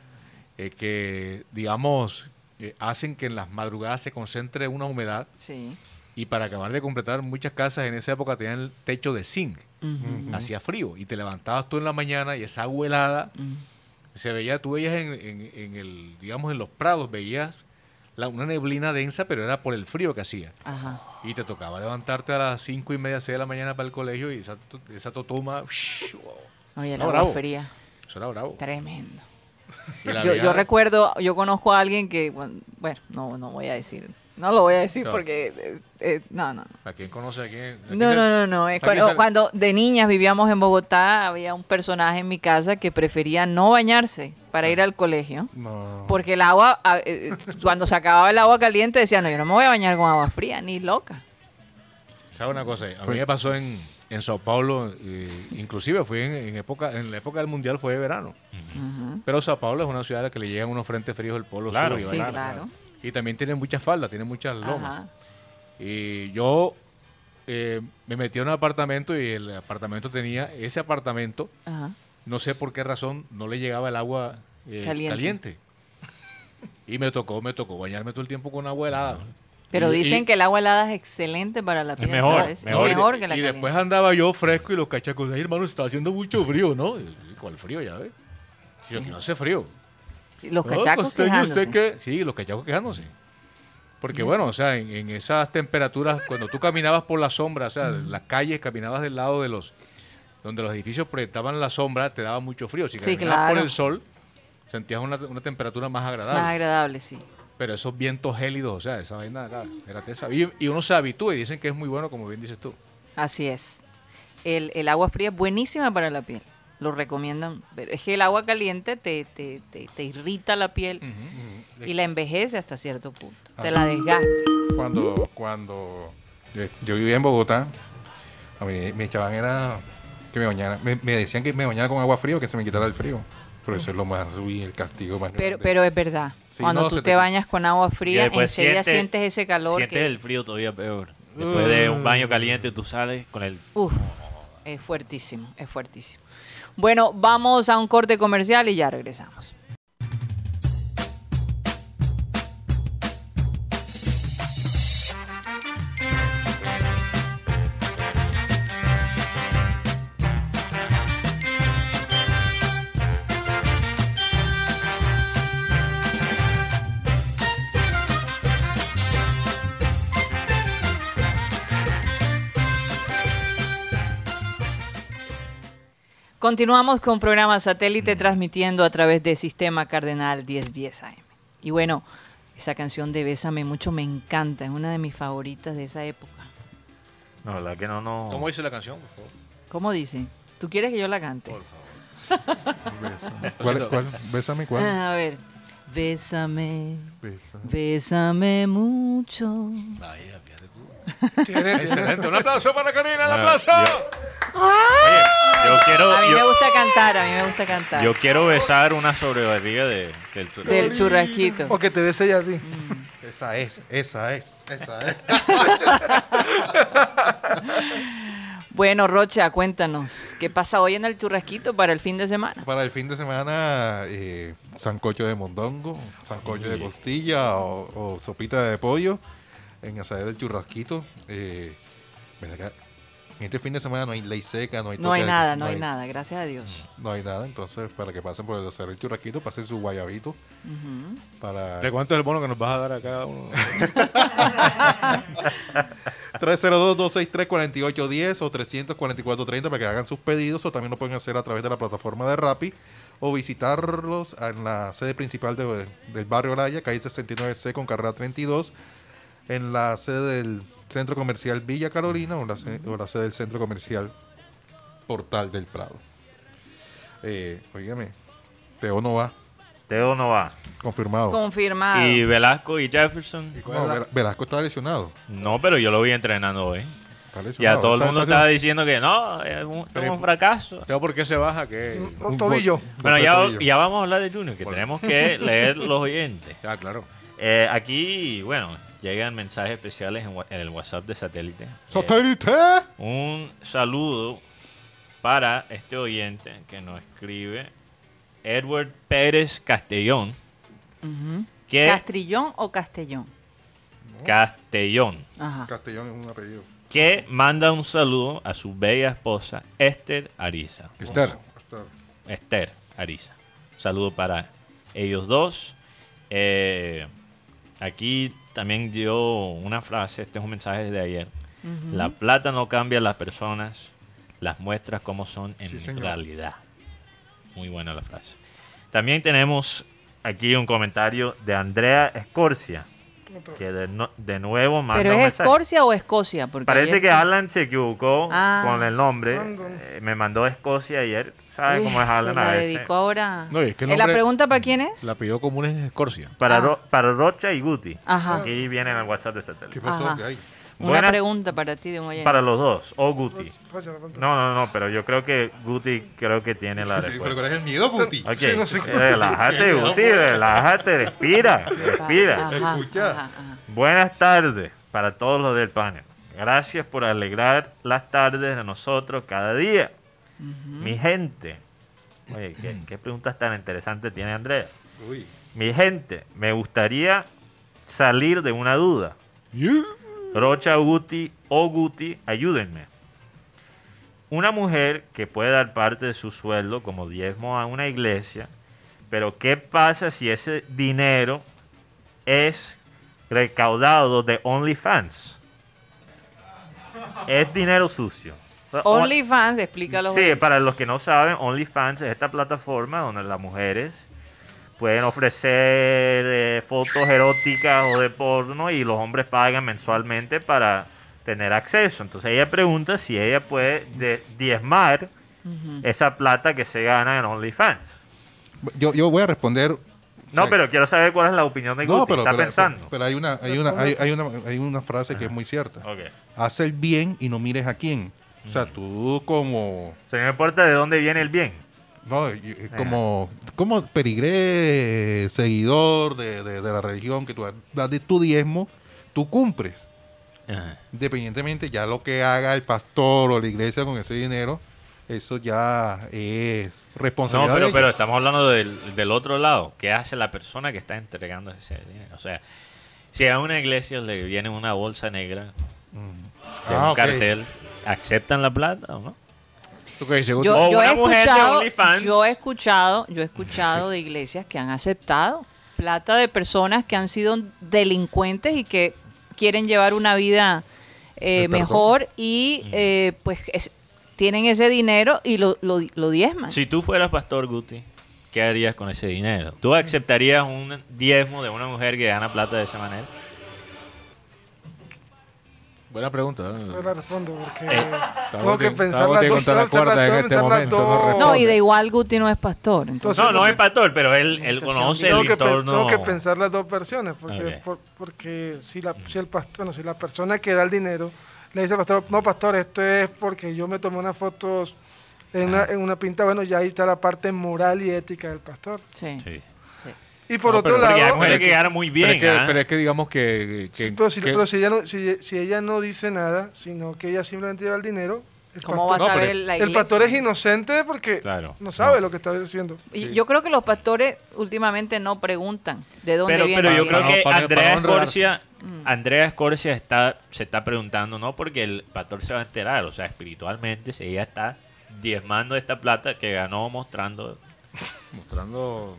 eh, que, digamos, eh, hacen que en las madrugadas se concentre una humedad. Sí. Y para acabar de completar, muchas casas en esa época tenían el techo de zinc. Hacía frío. Y te levantabas tú en la mañana y esa agua helada se veía, tú veías en, en- en el, digamos, en los prados, veías la- una neblina densa, pero era por el frío que hacía. Ajá. Y te tocaba levantarte a las cinco y media, seis de la mañana para el colegio y esa, esa totuma, Oye, agua bravo. fría. eso era bravo. Tremendo. La Yo, yo recuerdo, yo conozco a alguien que, bueno, no, no voy a decir, no lo voy a decir No. porque, eh, eh, no, no. ¿A quién conoce a quién? No, se- no, no, no. Cuando, cuando de niñas vivíamos en Bogotá, había un personaje en mi casa que prefería no bañarse para ir al colegio. No. Porque el agua, eh, cuando se acababa el agua caliente, decía, no, yo no me voy a bañar con agua fría, ni loca. ¿Sabe una cosa? A mí me pasó en, en Sao Paulo, eh, inclusive fui en, en época, en la época del Mundial fue de verano. Pero Sao Paulo es una ciudad a la que le llegan unos frentes fríos del polo Claro, sur. y Sí, claro. Y también tiene muchas faldas, tiene muchas lomas. Ajá. Y yo eh, me metí a un apartamento y el apartamento tenía, ese apartamento, Ajá. no sé por qué razón, no le llegaba el agua eh, Caliente. caliente. Y me tocó, me tocó bañarme todo el tiempo con agua helada. Pero Y- dicen y- que el agua helada es excelente para la piel, mejor, ¿sabes? mejor. Que la y caliente. después andaba yo fresco y los cachacos, ay hermano, está haciendo mucho frío, ¿no? Y, ¿Cuál frío ya ves? No hace frío. Los cachacos costeño, quejándose. usted que- Sí, los cachacos quejándose. Porque bueno, o sea, en, en esas temperaturas, cuando tú caminabas por la sombra, o sea, las calles, caminabas del lado de los, donde los edificios proyectaban la sombra, te daba mucho frío. Si Sí, caminabas por claro. el sol, sentías una, una temperatura más agradable. Más agradable, sí. Pero esos vientos gélidos, o sea, esa vaina acá, era tesa. Y, y uno se habitúa y dicen que es muy bueno, como bien dices tú. Así es. El, el agua fría es buenísima para la piel. Lo recomiendan. Pero es que el agua caliente te, te, te, te irrita la piel y la envejece hasta cierto punto. Te Ah. la desgasta. Cuando, cuando yo, yo vivía en Bogotá, a mí me echaban era que me bañara. Me, me decían que me bañara con agua fría que se me quitara el frío. Pero eso es lo más, uy, el castigo más Pero, grande. pero es verdad. Sí, Cuando no, tú te te- bañas con agua fría, enseguida sientes- sientes ese calor. Sientes que- el frío todavía peor. Después de un baño caliente, tú sales con el. Uf, es fuertísimo, es fuertísimo. Bueno, vamos a un corte comercial y ya regresamos. Continuamos con programa satélite transmitiendo a través de Sistema Cardenal 1010 AM. Y bueno, esa canción de Bésame mucho me encanta, es una de mis favoritas de esa época. No, la verdad que no, no. ¿Cómo dice la canción? Por favor? ¿Cómo dice? ¿Tú quieres que yo la cante? Bésame. ¿Cuál, cuál? Bésame, ¿cuál? A ver. Bésame, Bésame. bésame mucho. Tú. Tiene- Excelente. Un aplauso para Karina, un aplauso. yo- Oye, yo quiero, A mí me gusta cantar, a mí me gusta cantar. yo quiero besar una sobrebarriga de, del churrasquito. O que te bese ella a ti. Esa es, esa es, esa es. Bueno, Rocha, cuéntanos, ¿qué pasa hoy en el churrasquito para el fin de semana? Para el fin de semana, eh, sancocho de mondongo, sancocho de costilla o, o sopita de pollo en asadero del churrasquito. Eh, ven acá, en este fin de semana no hay ley seca, no hay No hay de- nada, no hay nada, gracias a Dios. No hay nada, entonces para que pasen por el asadero del churrasquito, pasen su guayabito para ¿De cuánto es el bono que nos vas a dar a cada uno? 302-263-4810 o 344-30 para que hagan sus pedidos o también lo pueden hacer a través de la plataforma de Rappi o visitarlos en la sede principal de- del barrio Laya, calle 69C con carrera 32, en la sede del centro comercial Villa Carolina o la, se- o la sede del centro comercial Portal del Prado. Eh, oígame, Teo no va, Teo no va. confirmado. Confirmado. Y Velasco y Jefferson. No, Velasco está lesionado. No, pero yo lo vi entrenando hoy. está Ya lesionado. todo el mundo está estaba diciendo que no, es un, es un fracaso. ¿Teo por qué se baja? ¿Qué? Un tobillo. Bueno, ya, ya vamos a hablar de Junior, que Bueno. tenemos que leer los oyentes. Ah, claro. Eh, aquí, bueno, llegan mensajes especiales en, el WhatsApp de satélite. Eh, ¡Satélite! un saludo para este oyente que nos escribe, Edward Pérez Castellón. Que ¿Castrillón o Castellón? Castellón. Ajá. Castellón es un apellido. Que manda un saludo a su bella esposa, Esther Ariza. Esther. Esther. Esther Ariza. Saludo para ellos dos. Eh, aquí también dio una frase, este es un mensaje de ayer. La plata no cambia a las personas, las muestras como son en Sí, realidad. Muy buena la frase. También tenemos aquí un comentario de Andrea Escorcia, que de, no- de nuevo manda ¿Pero es mensaje. Escocia o Escocia? Porque Parece que Alan se equivocó Ah. con el nombre. Eh, me mandó Escocia ayer. ¿Sabes Uy, cómo es se Alan la a veces? dedicó ahora. No, es que ¿Eh, ¿La nombre- pregunta para quién es? La pidió común es Escorcia. Para, Ah. Ro- para Rocha y Guti. Ajá. Aquí viene en el WhatsApp de ¿Qué satélite. pasó? Ajá. ¿Qué hay? Una Buena- pregunta para ti de un oyente. Para los dos. O Guti. No, no, no, pero yo creo que Guti creo que tiene la Pero respuesta. ¿cuál es el miedo, Guti? Ok, Sí, no sé qué. relájate, Guti, relájate, respira, respira. Ajá, Escucha. ajá, ajá. Buenas tardes para todos los del panel. Gracias por alegrar las tardes de nosotros cada día. Mi gente. Oye, ¿qué, qué preguntas tan interesantes tiene Andrea. Uy. Mi gente, me gustaría salir de una duda. Rocha Guti o Guti, ayúdenme. Una mujer que puede dar parte de su sueldo como diezmo a una iglesia, pero ¿qué pasa si ese dinero es recaudado de OnlyFans? Es dinero sucio. OnlyFans, explícalo. Sí, para los que no saben, OnlyFans es esta plataforma donde las mujeres pueden ofrecer eh, fotos eróticas o de porno y los hombres pagan mensualmente para tener acceso. Entonces ella pregunta si ella puede de- diezmar esa plata que se gana en OnlyFans. Yo, yo voy a responder. No, o sea, pero quiero saber cuál es la opinión de No, Guti. pero, Está pero, pensando. pero hay una, hay una, hay, hay una, hay una frase que es muy cierta. Ok. Haz el bien y no mires a quién. O sea, tú como, O sea, no me importa de dónde viene el bien. No, y como, como perigré, seguidor de, de- de la religión, que tú das de tu diezmo, tú cumples. Independientemente ya lo que haga el pastor o la iglesia con ese dinero, eso ya es No, responsabilidad pero, de pero ellos. estamos hablando del, del otro lado. ¿Qué hace la persona que está entregando ese dinero? O sea, si a una iglesia le viene una bolsa negra de Ah, un cartel, ¿aceptan la plata o no? ¿Tú qué dices, Guti? Yo, O yo he una mujer de escuchado, OnlyFans. yo he escuchado, yo he escuchado de iglesias que han aceptado plata de personas que han sido delincuentes y que quieren llevar una vida eh, mejor y eh, pues es- tienen ese dinero y lo, lo, lo diezman. Si tú fueras pastor Guti, ¿qué harías con ese dinero? ¿Tú aceptarías un diezmo de una mujer que gana plata de esa manera? Buena pregunta. Yo ¿eh? la respondo porque Eh, tengo que pensar las dos, la cuerda en este momento, no. No, y de igual Guti no es pastor. Entonces, Entonces, No, no no es pastor, pero él, él conoce el entorno. tengo que pensar las dos versiones porque, por- porque si la, si el pastor, bueno, si la persona que da el dinero le dice al pastor, no pastor, esto es porque yo me tomé unas fotos en, una, en una pinta, bueno, ya ahí está la parte moral y ética del pastor. sí. Sí. Y por No, otro pero- Porque hay lado, mujeres que ganan muy bien. pero, es que, pero es que digamos que... que- Sí, pero, si, que- pero si ella no, si, si ella no dice nada, sino que ella simplemente lleva el dinero, el, ¿Cómo pastor, vas no, a ver la el pastor es inocente porque Claro. no sabe No. lo que está diciendo. Y Yo creo que los pastores últimamente no preguntan de dónde Pero, viene pero yo creo que Para- Andrea para Escorcia, Andrea Escorcia está, se está preguntando, no porque el pastor se va a enterar, o sea, espiritualmente, si ella está diezmando esta plata que ganó mostrando Mostrando...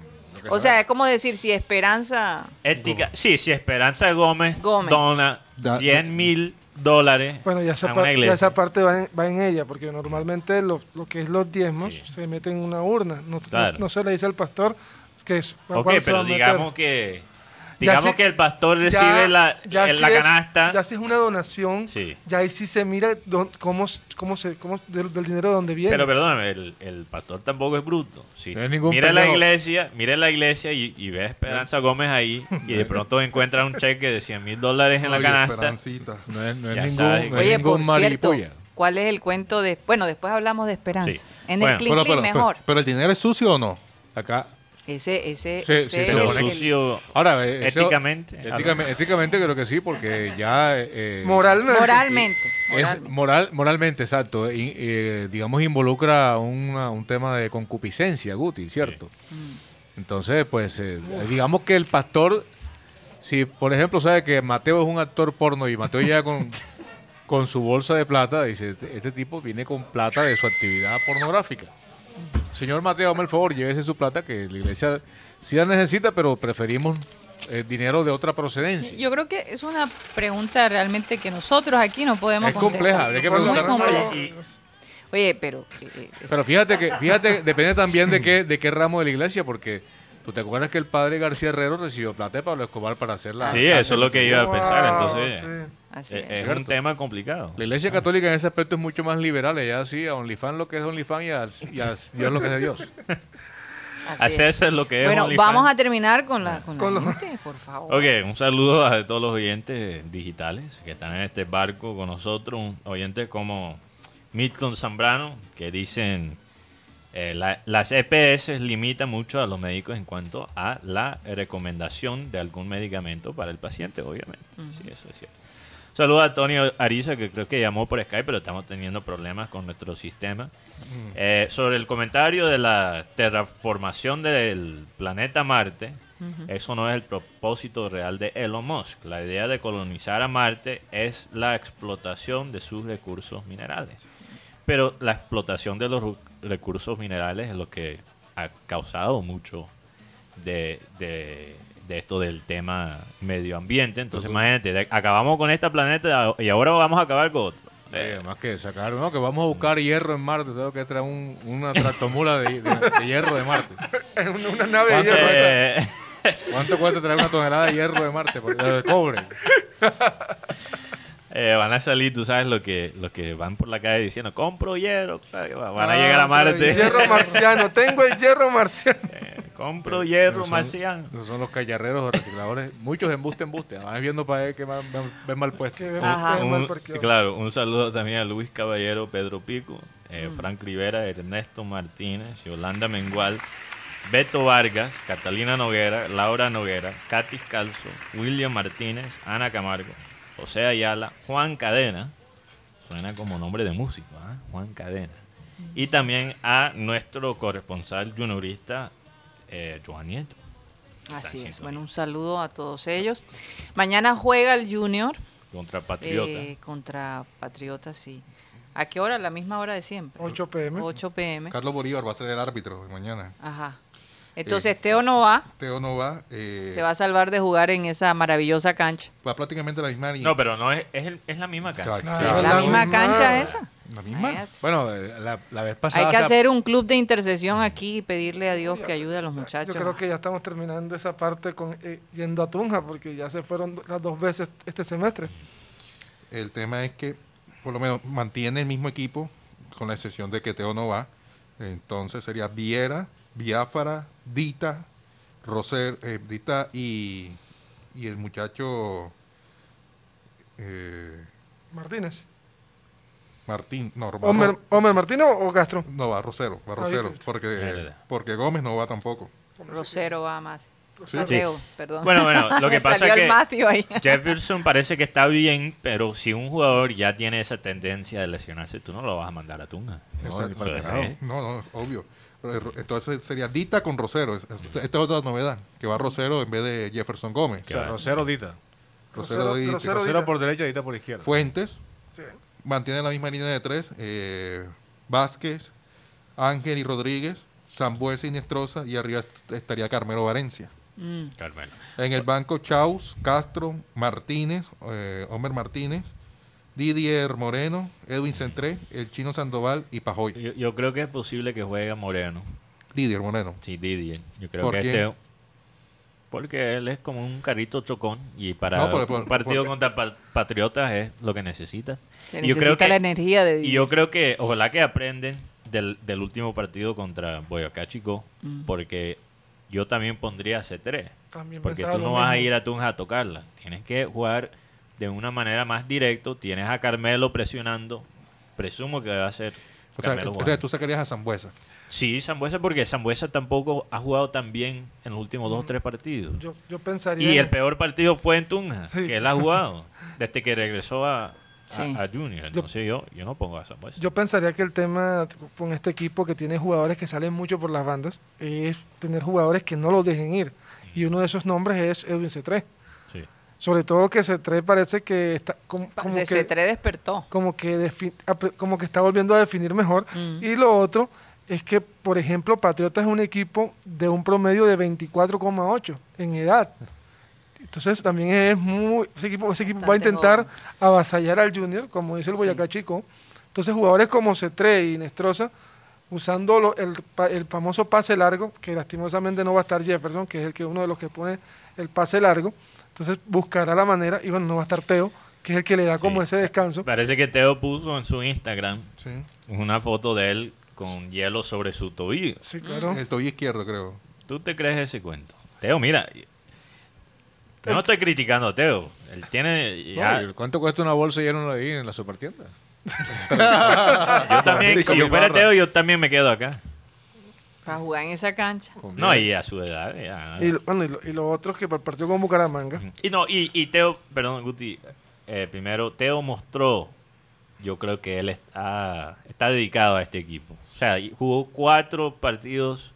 O sea, es como decir, si Esperanza... ética. Sí, si Esperanza Gómez, Gómez. dona Da- 100 mil dólares Bueno, ya esa, a una ya iglesia. esa parte va en, va en ella, porque normalmente lo, lo que es los diezmos Sí. se mete en una urna. No, no- Claro. no se le dice al pastor que es. Ok, pero digamos que Ya digamos si- que el pastor Ya- recibe la, ya el- si la es- canasta. Ya si es una donación, Sí. ya ahí sí se mira cómo, cómo se, cómo, del, del dinero de dónde viene. Pero perdóname, el, el pastor tampoco es bruto. Si No es ningún mira la iglesia, mira la iglesia y, y ve a Esperanza Gómez ahí y de pronto encuentra un cheque de 100 mil dólares en la canasta. Esperancita. No es, no es ningún, sabes. es Oye, por ningún cierto, maripolla. ¿cuál es el cuento de...? Bueno, después hablamos de Esperanza. Sí. En Bueno, el Clean Pero, Clean pero, mejor. pero, pero el dinero es sucio o no? Acá... ese, ese, Sí, ese sí, es el- sucio Ahora, eh, eso- éticamente. éticamente, éticamente creo que sí, porque ya... eh, Moralmente. Moralmente. Es moralmente. moral, moralmente, exacto. Y, eh, digamos, involucra una- un tema de concupiscencia, Guti, ¿cierto? Entonces, pues, eh, digamos que el pastor, si por ejemplo sabe que Mateo es un actor porno y Mateo llega con, con su bolsa de plata, dice, este, este tipo viene con plata de su actividad pornográfica. Señor Mateo, hazme el favor, llévese su plata, que la iglesia sí la necesita, pero preferimos eh, dinero de otra procedencia. Yo creo que es una pregunta realmente que nosotros aquí no podemos Es compleja, habría que Muy preguntar. Oye, pero... eh, eh, Pero fíjate que, fíjate, depende también de qué, de qué ramo de la iglesia, porque tú te acuerdas que el padre García Herrero recibió plata de Pablo Escobar para hacer la, Sí, eso es lo que iba a pensar. Entonces, sí. así eh, es. es un tema complicado. La iglesia católica en ese aspecto es mucho más liberal, ella sí, a OnlyFans lo que es OnlyFans y a, y a Dios lo que es de Dios. así es. César lo que es Bueno, OnlyFans. vamos a terminar con la, con la Con lo- gente, por favor. Ok, un saludo a todos los oyentes digitales que están en este barco con nosotros. Un- Oyentes como Milton Zambrano, que dicen eh, la- las EPS limitan mucho a los médicos en cuanto a la recomendación de algún medicamento para el paciente, obviamente. Sí, eso es cierto. Saludos a Antonio Ariza, que creo que llamó por Skype, pero estamos teniendo problemas con nuestro sistema. Eh, sobre el comentario de la terraformación del planeta Marte, eso no es el propósito real de Elon Musk. La idea de colonizar a Marte es la explotación de sus recursos minerales. Pero la explotación de los recursos minerales es lo que ha causado mucho de, de- de esto del tema medio ambiente. Entonces, imagínate, acabamos con este planeta y ahora vamos a acabar con otro. Eh, además que sacaron, ¿no? Que vamos a buscar hierro en Marte, tengo que traer un- una tractomula de, de- de hierro de Marte. Una, una nave de ¿Cuánto, hierro. eh, ¿Cuánto cuesta traer una tonelada de hierro de Marte? Por- De cobre. Eh, van a salir, tú sabes, lo que, los que van por la calle diciendo, compro hierro. Van a Ah, llegar a Marte. Hierro marciano. Tengo el hierro marciano. Eh, compro hierro son- marciano. Esos son los callarreros o recicladores. Muchos embuste, embuste. Vas viendo para ver que van, ven, ven mal puesto. Que mal claro, un saludo también a Luis Caballero, Pedro Pico, eh, Mm. Frank Rivera, Ernesto Martínez, Yolanda Mengual, Beto Vargas, Catalina Noguera, Laura Noguera, Katis Calzo, William Martínez, Ana Camargo, José Ayala, Juan Cadena, suena como nombre de músico, ¿ah? Juan Cadena, y también a nuestro corresponsal juniorista, eh, Joan Nieto. Así es. Bueno, un saludo a todos ellos. Mañana juega el Junior Contra Patriota. eh, contra Patriotas, sí. ¿A qué hora? La misma hora de siempre. 8 pm. 8 pm. Carlos Bolívar va a ser el árbitro mañana. Ajá. Entonces Teo no va, Teo no va. eh, se va a salvar de jugar en esa maravillosa cancha. va prácticamente la misma línea. No, pero no es, es, el- es la misma cancha. Claro, Claro, sí. ¿La la misma misma. cancha esa? La misma. Bueno, eh, la, la vez pasada... Hay que o sea, hacer un club de intercesión aquí, pedirle a Dios que ayude a los muchachos. Yo creo que ya estamos terminando esa parte con eh, yendo a Tunja, porque ya se fueron las dos veces este semestre. El tema es que por lo menos mantiene el mismo equipo, con la excepción de que Teo no va. Entonces sería Viera, Biafara, Dita, Roser, eh, Dita y, y el muchacho eh, Martínez. Martín. No, va Homer, Homer Martínez o Castro. no va Rosero, va Ah, Rosero, porque, porque Gómez no va tampoco. Rosero va más. Sí. Perdón. Bueno, bueno, lo que pasa es que. Jefferson parece que está bien, pero si un jugador ya tiene esa tendencia de lesionarse, tú no lo vas a mandar a Tunga. Exacto. carajo. es. No, no, obvio. Entonces sería Dita con Rosero. Es- es- Esta es otra novedad, que va Rosero en vez de Jefferson Gómez. O sea, Rosero Dita. Rosero, Rosero- Dita. Rosero- Rosero Dita. por derecha, Dita por izquierda. Fuentes, Sí. mantiene la misma línea de tres. eh, Vázquez, Ángel y Rodríguez, Zambuesa y Nestroza, y arriba est- estaría Carmelo Valencia. Mm. Carmelo. En el banco, Chaus, Castro, Martínez, eh, Homer Martínez, Didier Moreno, Edwin Centré, el chino Sandoval y Pajoy. Yo, yo creo que es posible que juegue Moreno. Didier Moreno. Sí, Didier. Yo creo ¿Por que este. Porque él es como un carrito chocón y para No, por- por- un partido por- contra pa- Patriotas es lo que necesita. Se Y yo necesita creo que- la energía de Y yo creo que ojalá que aprenden del, del último partido contra Boyacá Chico, Mm. porque yo también pondría C3. También Porque tú no vas a ir a Tunja a tocarla. Tienes que jugar de una manera más directa. Tienes a Carmelo presionando. Presumo que va a ser O sea, Carmelo entonces jugando. tú sacarías a Zambuesa. Sí, Zambuesa, porque Zambuesa tampoco ha jugado tan bien en los últimos dos o tres partidos. Yo, yo pensaría. Y el peor partido fue en Tunja, Sí. que él ha jugado desde que regresó a, a, Sí. a Junior. Entonces yo, yo no pongo a Zambuesa. Yo pensaría que el tema con este equipo que tiene jugadores que salen mucho por las bandas es tener jugadores que no los dejen ir. Y uno de esos nombres es Edwin C3. Sobre todo que C3 parece que está como, como se, que, despertó. como, que como que está volviendo a definir mejor. Mm. Y lo otro es que, por ejemplo, Patriotas es un equipo de un promedio de 24,8 en edad. Entonces también es muy... Ese equipo, ese equipo va a intentar joven. avasallar al Junior, como dice el Sí. Boyacá Chico. Entonces jugadores como C3 y Nestroza, usando lo- el, el famoso pase largo, que lastimosamente no va a estar Jefferson, que es el que uno de los que pone el pase largo. Entonces buscará la manera, y bueno, no va a estar Teo, que es el que le da como Sí. ese descanso. Parece que Teo puso en su Instagram Sí. una foto de él con hielo sobre su tobillo. Sí, claro. El tobillo izquierdo, creo. ¿Tú te crees ese cuento? Teo, mira. Yo no estoy criticando a Teo. Él tiene. ya- No, ¿y ¿Cuánto cuesta una bolsa llena ahí en la supertienda? yo también, Sí, si yo fuera barra. Teo, yo también me quedo acá. Para jugar en esa cancha. No, y a su edad. ya. Y, lo- bueno, y lo, y lo otro es que para el partido con Bucaramanga, Y no, y, y Teo, perdón, Guti, eh, primero, Teo mostró, yo creo que él está, está dedicado a este equipo. O sea, y jugó cuatro partidos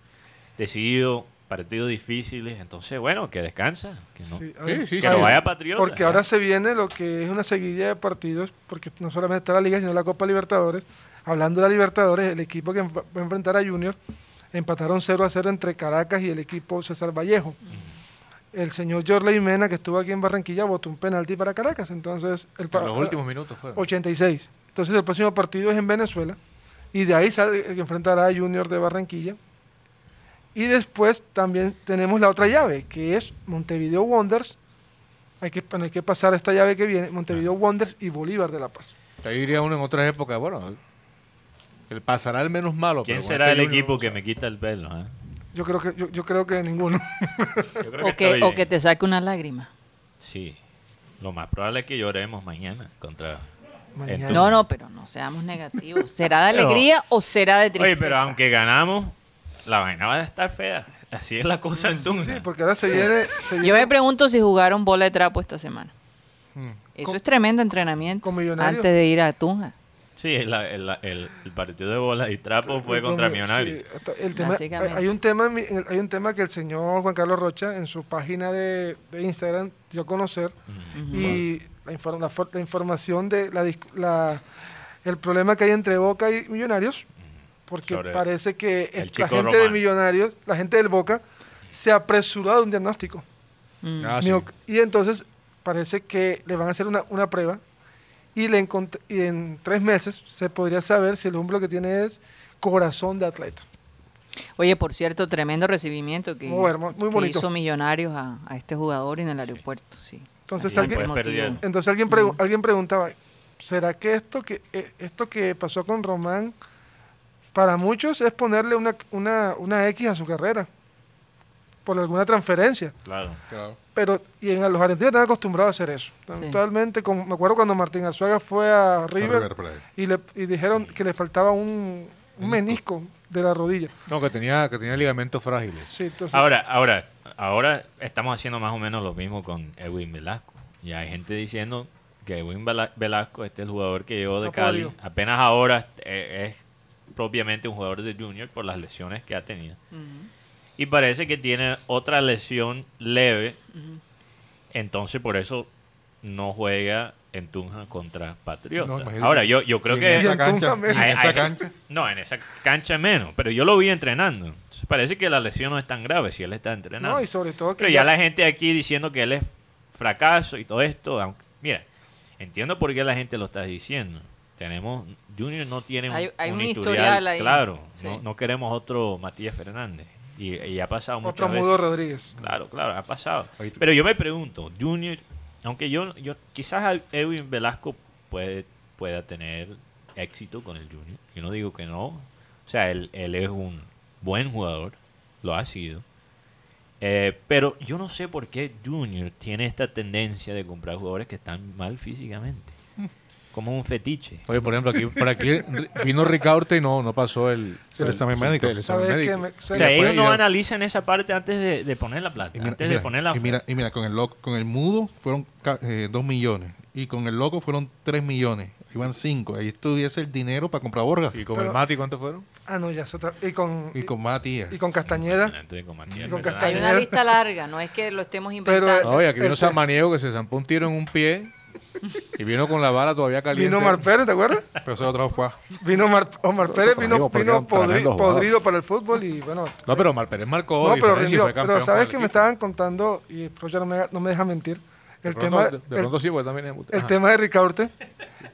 decididos, partidos difíciles, entonces, bueno, que descansa, que no, Sí, Sí, sí, que no vaya a Patriota. porque ahora se viene lo que es una seguidilla de partidos, porque no solamente está la Liga, sino la Copa Libertadores. Hablando de la Libertadores, el equipo que va a enfrentar a Junior empataron 0 a 0 entre Caracas y el equipo César Vallejo. El señor Jorley Mena, que estuvo aquí en Barranquilla, votó un penalti para Caracas. Entonces, el En los últimos minutos fueron. 86. Entonces, el próximo partido es en Venezuela. Y de ahí sale el que enfrentará a Junior de Barranquilla. Y después también tenemos la otra llave, que es Montevideo Wonders. Hay que, hay que pasar esta llave que viene, Montevideo Wonders y Bolívar de La Paz. Ahí diría uno en otras épocas, bueno, el pasará el menos malo. ¿Quién pero será el este Junior equipo no que me quita el pelo? ah? Yo creo que, yo, yo creo que ninguno. Yo creo O que, o que te saque una lágrima. Sí, lo más probable es que lloremos mañana contra... Mañana. No, no, pero no seamos negativos. ¿Será de Pero- alegría o será de tristeza? Oye, pero aunque ganamos, la vaina va a estar fea. Así es la cosa en Tunja. Sí, porque ahora se viene... se Yo viene me pregunto si jugaron bola de trapo esta semana. Mm. Eso Con- es tremendo entrenamiento antes de ir a Tunja. Sí, el, el- el- el partido de bola y trapo fue con- contra sí, Millonarios. hasta el tema- hay, un tema, hay un que el señor Juan Carlos Rocha en su página de, de Instagram dio a conocer y la, infor- la for- la información de la, dis- la- el problema que hay entre Boca y Millonarios, porque Sobre parece que el la gente de. Millonarios, la gente del Boca, se apresuró a un diagnóstico. Mm. Ah, sí. Y entonces parece que le van a hacer una, una prueba y, le y en tres meses se podría saber si el hombre lo que tiene es corazón de atleta. Oye, por cierto, tremendo recibimiento que, Muy hermoso, muy que bonito. hizo Millonarios a, a este jugador en el aeropuerto. Sí. Entonces, alguien, entonces alguien, pregu- alguien preguntaba, ¿será que esto que eh, esto que pasó con Román para muchos es ponerle una, una, una X a su carrera por alguna transferencia? Claro. Claro. Pero y en los argentinos están acostumbrados a hacer eso. Actualmente, como, me acuerdo cuando Martín Arzuaga fue a River, y, le, y dijeron que le faltaba un, un menisco de la rodilla. No, que tenía, que tenía ligamentos frágiles. Sí, entonces, Ahora, ahora, ahora estamos haciendo más o menos lo mismo con Edwin Velasco. Y hay gente diciendo que Edwin Vela- Velasco, este es el jugador que llegó de No Cali, apenas ahora eh, es propiamente un jugador de Junior por las lesiones que ha tenido. Y parece que tiene otra lesión leve, entonces por eso no juega en Tunja contra Patriota. No, ahora, yo, yo creo que... en esa en cancha, esa hay- cancha, No, en esa cancha menos, pero yo lo vi entrenando. Entonces, parece que la lesión no es tan grave si él está entrenando. no, y sobre todo que pero ya la gente aquí diciendo que él es fracaso y todo esto, aunque- mira, entiendo por qué la gente lo está diciendo. Tenemos Junior no tiene un, Hay- hay un un historial, historial ahí. claro, Sí. no, no queremos otro Matías Fernández y, y ha pasado muchas otro veces. Mudo Rodríguez. Claro, claro, ha pasado. Pero yo me pregunto, Junior, aunque yo, yo quizás Edwin Velasco puede, pueda tener éxito con el Junior. Yo no digo que no. O sea, él, él es un buen jugador, lo ha sido. Eh, pero yo no sé por qué Junior tiene esta tendencia de comprar jugadores que están mal físicamente. Como un fetiche. Oye, por ejemplo, aquí, por aquí vino Ricaurte y no, no pasó el, El examen médico. el examen médico. Me- O se- sea, ellos no analizan esa parte antes de, de poner la plata. Y mira, antes y de poner la y mira, y mira, con el loco, con el mudo fueron ca- eh, dos millones. Y con el loco fueron tres millones. Iban cinco. Ahí estuviese el dinero para comprar Borga. ¿Y con Pero- el Mati cuántos fueron? ah, no, ya es otra. Y con, Y con Matías. y con Castañeda. Con Matías Y con. Hay una lista larga, no es que lo estemos Pero, inventando. Oye, aquí vino el- Samaniego que se zampó un tiro en un pie y vino con la bala todavía caliente. Vino Omar Pérez, ¿te acuerdas? Pero ese otro fue. Vino Omar, Omar Pérez, vino, vino podri- podrido para el fútbol y bueno. No, pero Omar Pérez marcó. No, pero rindió. fue Pero sabes que me estaban contando, y el profesor no me, no me deja mentir, De el pronto, tema, de, de el- pronto sí, porque también es... el Ajá. tema de Ricaurte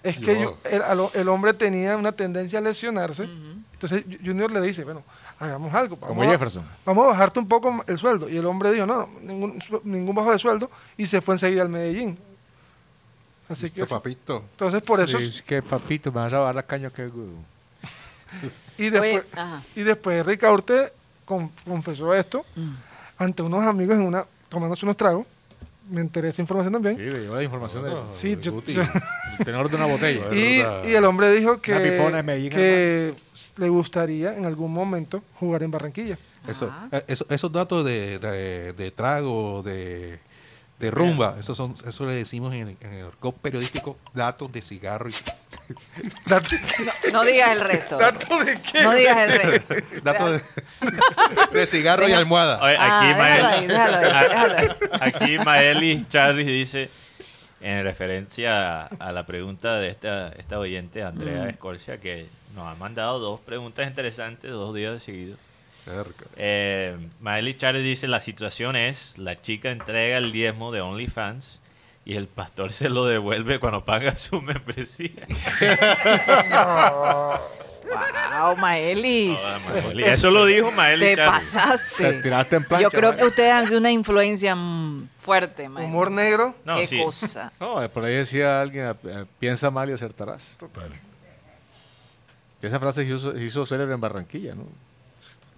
es que Yo- el, lo- hombre tenía una tendencia a lesionarse. Entonces Junior le dice, bueno, hagamos algo. Vamos Como a- Jefferson. Vamos a bajarte un poco el sueldo. Y el hombre dijo, no, no, ningún, su- ningún bajo de sueldo. Y se fue enseguida al Medellín. Así que, papito. entonces por eso, Sí, es que papito, me vas a dar las cañas que... y después, Oye, y después Ricaurte con- confesó esto Mm. ante unos amigos en una, tomándose unos tragos. Me enteré de esa información también. Sí, llevó la información de Sí, yo- Guti, yo- el tenor de una botella. Y, el hombre dijo que, que le gustaría en algún momento jugar en Barranquilla. Eso, Ah. eh, eso- esos datos de, de, de trago, de, de rumba, eso son, eso le decimos en el, en el periodístico, datos de cigarro y No digas el resto. ¿Dato de qué? No digas el resto. datos de, de cigarro y almohada. Oye, Ah, aquí, déjalo ahí, Mael- déjalo ahí, déjalo ahí. aquí Maelis Charlie dice, en referencia a, a la pregunta de esta, esta oyente, Andrea Mm. Escorcia, que nos ha mandado dos preguntas interesantes dos días seguidos. Cerca. Eh, Maeli Charlie dice, la situación es, la chica entrega el diezmo de OnlyFans y el pastor se lo devuelve cuando paga su membresía. Wow, Maelis. Maeli. Eso lo dijo Maeli Te Charlie. Te pasaste. tiraste en plancha. Yo creo ¿no? que ustedes han sido una influencia mm, fuerte, Maelis. Humor negro. No, Qué sí. cosa. No, por ahí decía alguien, eh, piensa mal y acertarás. Total. Esa frase se hizo, se hizo célebre en Barranquilla, ¿no?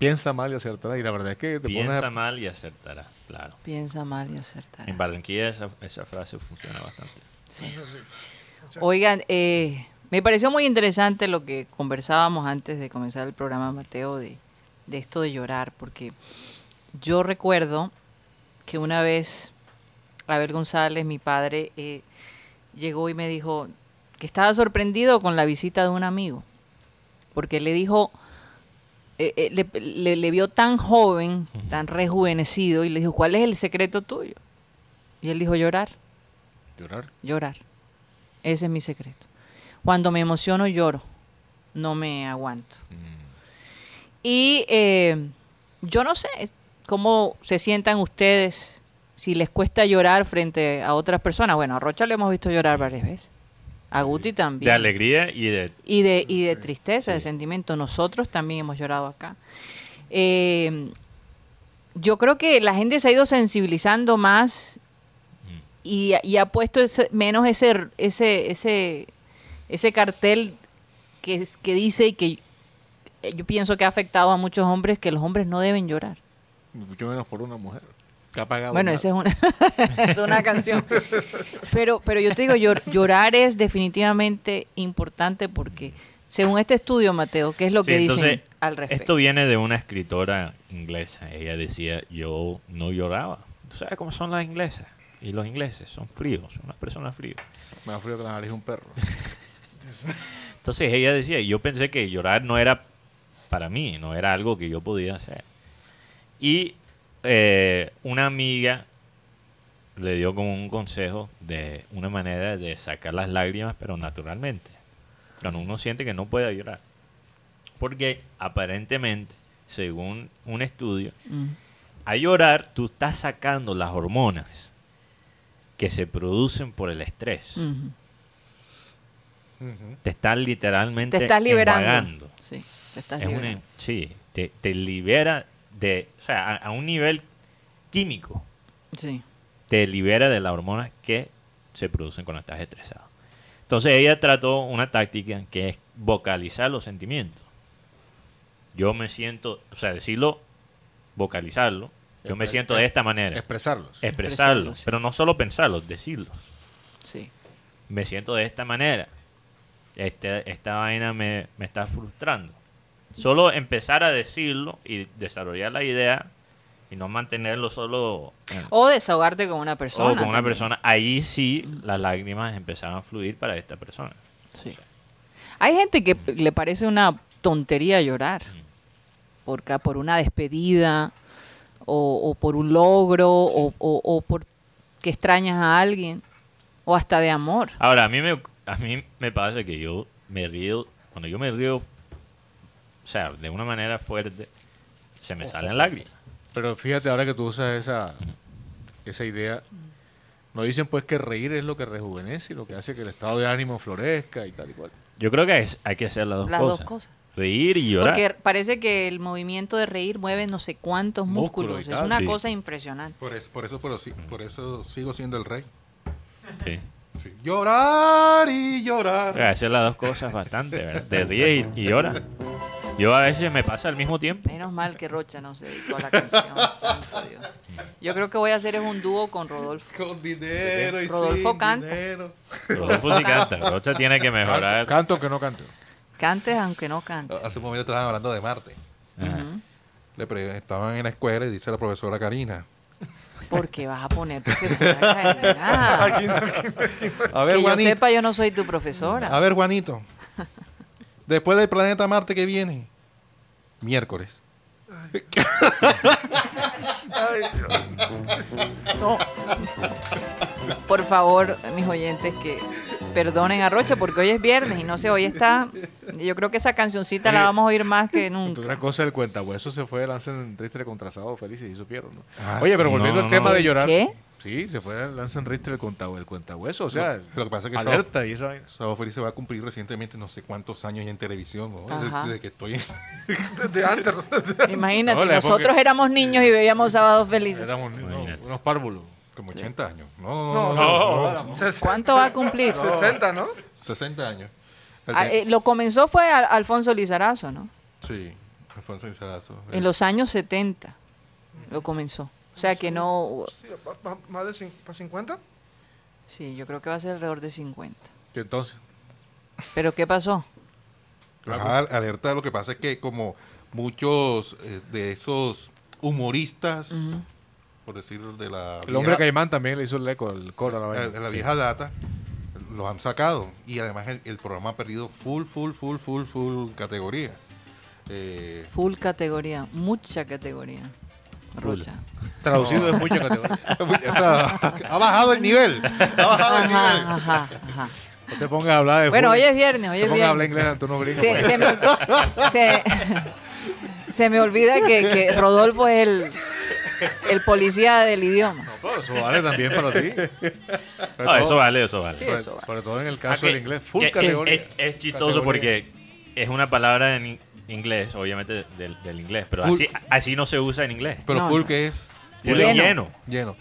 Piensa mal y acertarás. Y la verdad es que te pones Piensa a- mal y acertará, claro. Piensa mal y acertará. En Barranquilla esa, esa frase funciona bastante. Sí. Oigan, eh, me pareció muy interesante lo que conversábamos antes de comenzar el programa, Mateo, de, de esto de llorar, porque yo recuerdo que una vez Abel González, mi padre, eh, llegó y me dijo que estaba sorprendido con la visita de un amigo, porque le dijo, eh, eh, le, le- le vio tan joven, tan rejuvenecido, y le dijo, ¿cuál es el secreto tuyo? Y él dijo, llorar llorar. llorar. Ese es mi secreto. Cuando me emociono, lloro. No me aguanto. Y eh, yo no sé cómo se sientan ustedes, si les cuesta llorar frente a otras personas. Bueno, a Rocha lo hemos visto llorar varias veces. A Guti también. De alegría y de... y de, y de tristeza, de sentimiento. Nosotros también hemos llorado acá. Eh, yo creo que la gente se ha ido sensibilizando más y, y ha puesto ese- menos ese, ese, ese, ese cartel que, es- que dice y que yo pienso que ha afectado a muchos hombres que los hombres no deben llorar. Mucho menos por una mujer. Que Bueno, esa es una, es una canción. Pero, pero yo te digo, llor- llorar es definitivamente importante porque, según este estudio, Mateo, ¿qué es lo Sí, que entonces, dicen al respecto? Esto viene de una escritora inglesa. Ella decía, yo no lloraba. ¿Tú sabes cómo son las inglesas? Y los ingleses son fríos, son unas personas frías. Más frío que la nariz de un perro. Entonces ella decía, yo pensé que llorar no era para mí, no era algo que yo podía hacer. Y eh, una amiga le dio como un consejo de una manera de sacar las lágrimas, pero naturalmente. Cuando uno siente que no puede llorar. Porque aparentemente, según un estudio, Mm. a llorar tú estás sacando las hormonas que se producen por el estrés. Ujú. Ujú. Te estás literalmente Te estás liberando. Sí, te estás Es una- liberando. sí, te, te libera de, o sea, a, a un nivel químico, Sí. te libera de las hormonas que se producen cuando estás estresado. Entonces ella trató una táctica que es vocalizar los sentimientos. Yo me siento, o sea, decirlo, vocalizarlo. Yo me siento de esta manera, Expresarlos. expresarlo, Expresarlo, sí. pero no solo pensarlos, decirlos. Sí. me siento de esta manera. Este, esta vaina me, me está frustrando. Solo empezar a decirlo y desarrollar la idea y no mantenerlo solo en- O desahogarte con una persona. o con una persona. Ahí sí las lágrimas empezaron a fluir para esta persona. Sí. Hay gente que le parece una tontería llorar por, ca- por una despedida o, o por un logro o, o, o por que extrañas a alguien o hasta de amor. Ahora, a mí me, a mí me pasa que yo me río, cuando yo me río, o sea, de una manera fuerte, se me salen lágrimas. Pero fíjate, ahora que tú usas esa, esa idea, nos dicen pues que reír es lo que rejuvenece y lo que hace que el estado de ánimo florezca y tal y cual. Yo creo que es- hay que hacer las dos Las cosas. dos cosas. Reír y llorar. Porque parece que el movimiento de reír mueve no sé cuántos Músculos. Es una sí. cosa impresionante. Por eso, por eso, por eso, por eso sigo siendo el rey. Sí. Sí. Llorar y llorar. Hacer las dos cosas bastante, ¿verdad? Te ríes y, y lloras. Yo a veces me pasa al mismo tiempo. Menos mal que Rocha no se dedicó a la canción. santo Dios. Yo creo que voy a hacer es un dúo con Rodolfo. Con dinero y Rodolfo sin canta. dinero. Rodolfo sí canta. Rocha tiene que mejorar. Canto que no canto. Cantes aunque no cantes. Hace un momento estaban hablando de Marte. Le pre- estaban en la escuela y dice la profesora Karina. Porque vas a poner profesora Karina. A ver, que yo Juanito. sepa, yo no soy tu profesora. A ver, Juanito. Después del planeta Marte que viene. Miércoles. No. Por favor, mis oyentes, que perdonen a Rocha porque hoy es viernes y no sé, hoy está. Yo creo que esa cancioncita la vamos a oír más que nunca. otras cosas, el cuentahueso se fue Lancen Richter contra Sábado Felices y supieron, ¿no? Ah, Oye, pero sí. volviendo No, al no, tema no. de llorar. ¿Qué? Sí, se fue Lancen Richter el cuentahueso, el cuentahueso, o sea, Lo- lo que pasa es que alerta y esa vaina. Sábado Feliz se va a cumplir recientemente no sé cuántos años ya en televisión. ¿no? Desde, Ajá. desde que estoy. Desde antes. Imagínate, No, la época- nosotros éramos niños y veíamos Sábados Felices. Éramos Imagínate. unos párvulos. Como 80 años. No, No, no, no, no. Ses- ¿Cuánto va a cumplir? 60, ¿no? 60 años. Ah, eh, lo comenzó fue Al- Alfonso Lizarazo, ¿no? Sí, Alfonso Lizarazo. En los años 70 lo comenzó. O sea que no... Sí, más de cin- pa' 50. Sí, yo creo que va a ser alrededor de 50. Y entonces, ¿Pero qué pasó? Ajá, alerta, lo que pasa es que como muchos eh, de esos humoristas, por decir de la el hombre caimán también le hizo el eco, el coro a la vaina. la Sí. vieja data, los han sacado. Y además el, el programa ha perdido full, full, full, full, full categoría. Eh, Full categoría, mucha categoría. Rocha. Traducido es mucha categoría. esa- ha bajado el nivel. Ha bajado el nivel. Ajá, ajá, ajá. No te pongas a hablar de Bueno, fútbol. hoy es viernes, hoy te es pongas a hablar viernes. inglés unos gringos. Se, pues. se me, se- se me olvida que, que Rodolfo es el, el policía del idioma. No, pero eso vale también para ti. No, todo- eso vale, eso vale. Sí, sobre, eso vale. sobre todo en el Ah, caso que- del inglés. Full categoría. Es, es chistoso Categoría. porque es una palabra en inglés, obviamente del, del inglés, pero Full. así, así no se usa en inglés. Pero No, full no. que es Full Lleno. es lleno. lleno.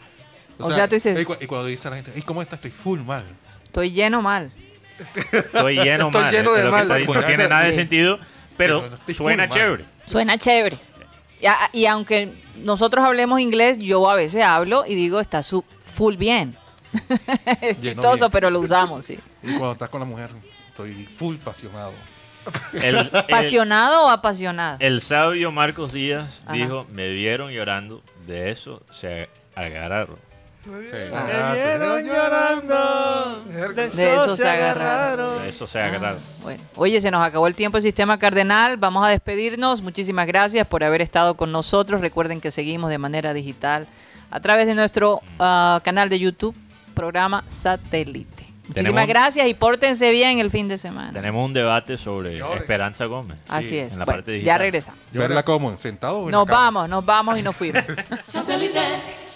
O sea, tú dices- Y, cu- y cuando dice la gente, "Ey, ¿cómo estás? Estoy full mal. Estoy lleno mal. Estoy lleno Estoy mal. lleno de es lo que mal. está diciendo. no tiene nada de Sí. sentido, pero Pero estoy suena full mal. chévere. Suena chévere. Y, a- y aunque nosotros hablemos inglés, yo a veces hablo y digo, está su full bien. es Lleno chistoso, bien. pero lo usamos, sí. Y cuando estás con la mujer, estoy full pasionado. El, el- ¿Apasionado o apasionado? el sabio Marcos Díaz Ajá. dijo, me vieron llorando, de eso se agarraron. Ah, sí. llorando. De eso se agarraron. De eso se agarraron. Bueno, oye, se nos acabó el tiempo del sistema cardenal. Vamos a despedirnos. Muchísimas gracias por haber estado con nosotros. Recuerden que seguimos de manera digital a través de nuestro ah, canal de YouTube, programa Satélite. Muchísimas Tenemos- gracias y pórtense bien el fin de semana. Tenemos un debate sobre Esperanza Gómez. Así es. En la Bueno, parte ya digital. regresamos. ¿Verla como? ¿Sentado o en Nos vamos, nos vamos y nos fuimos.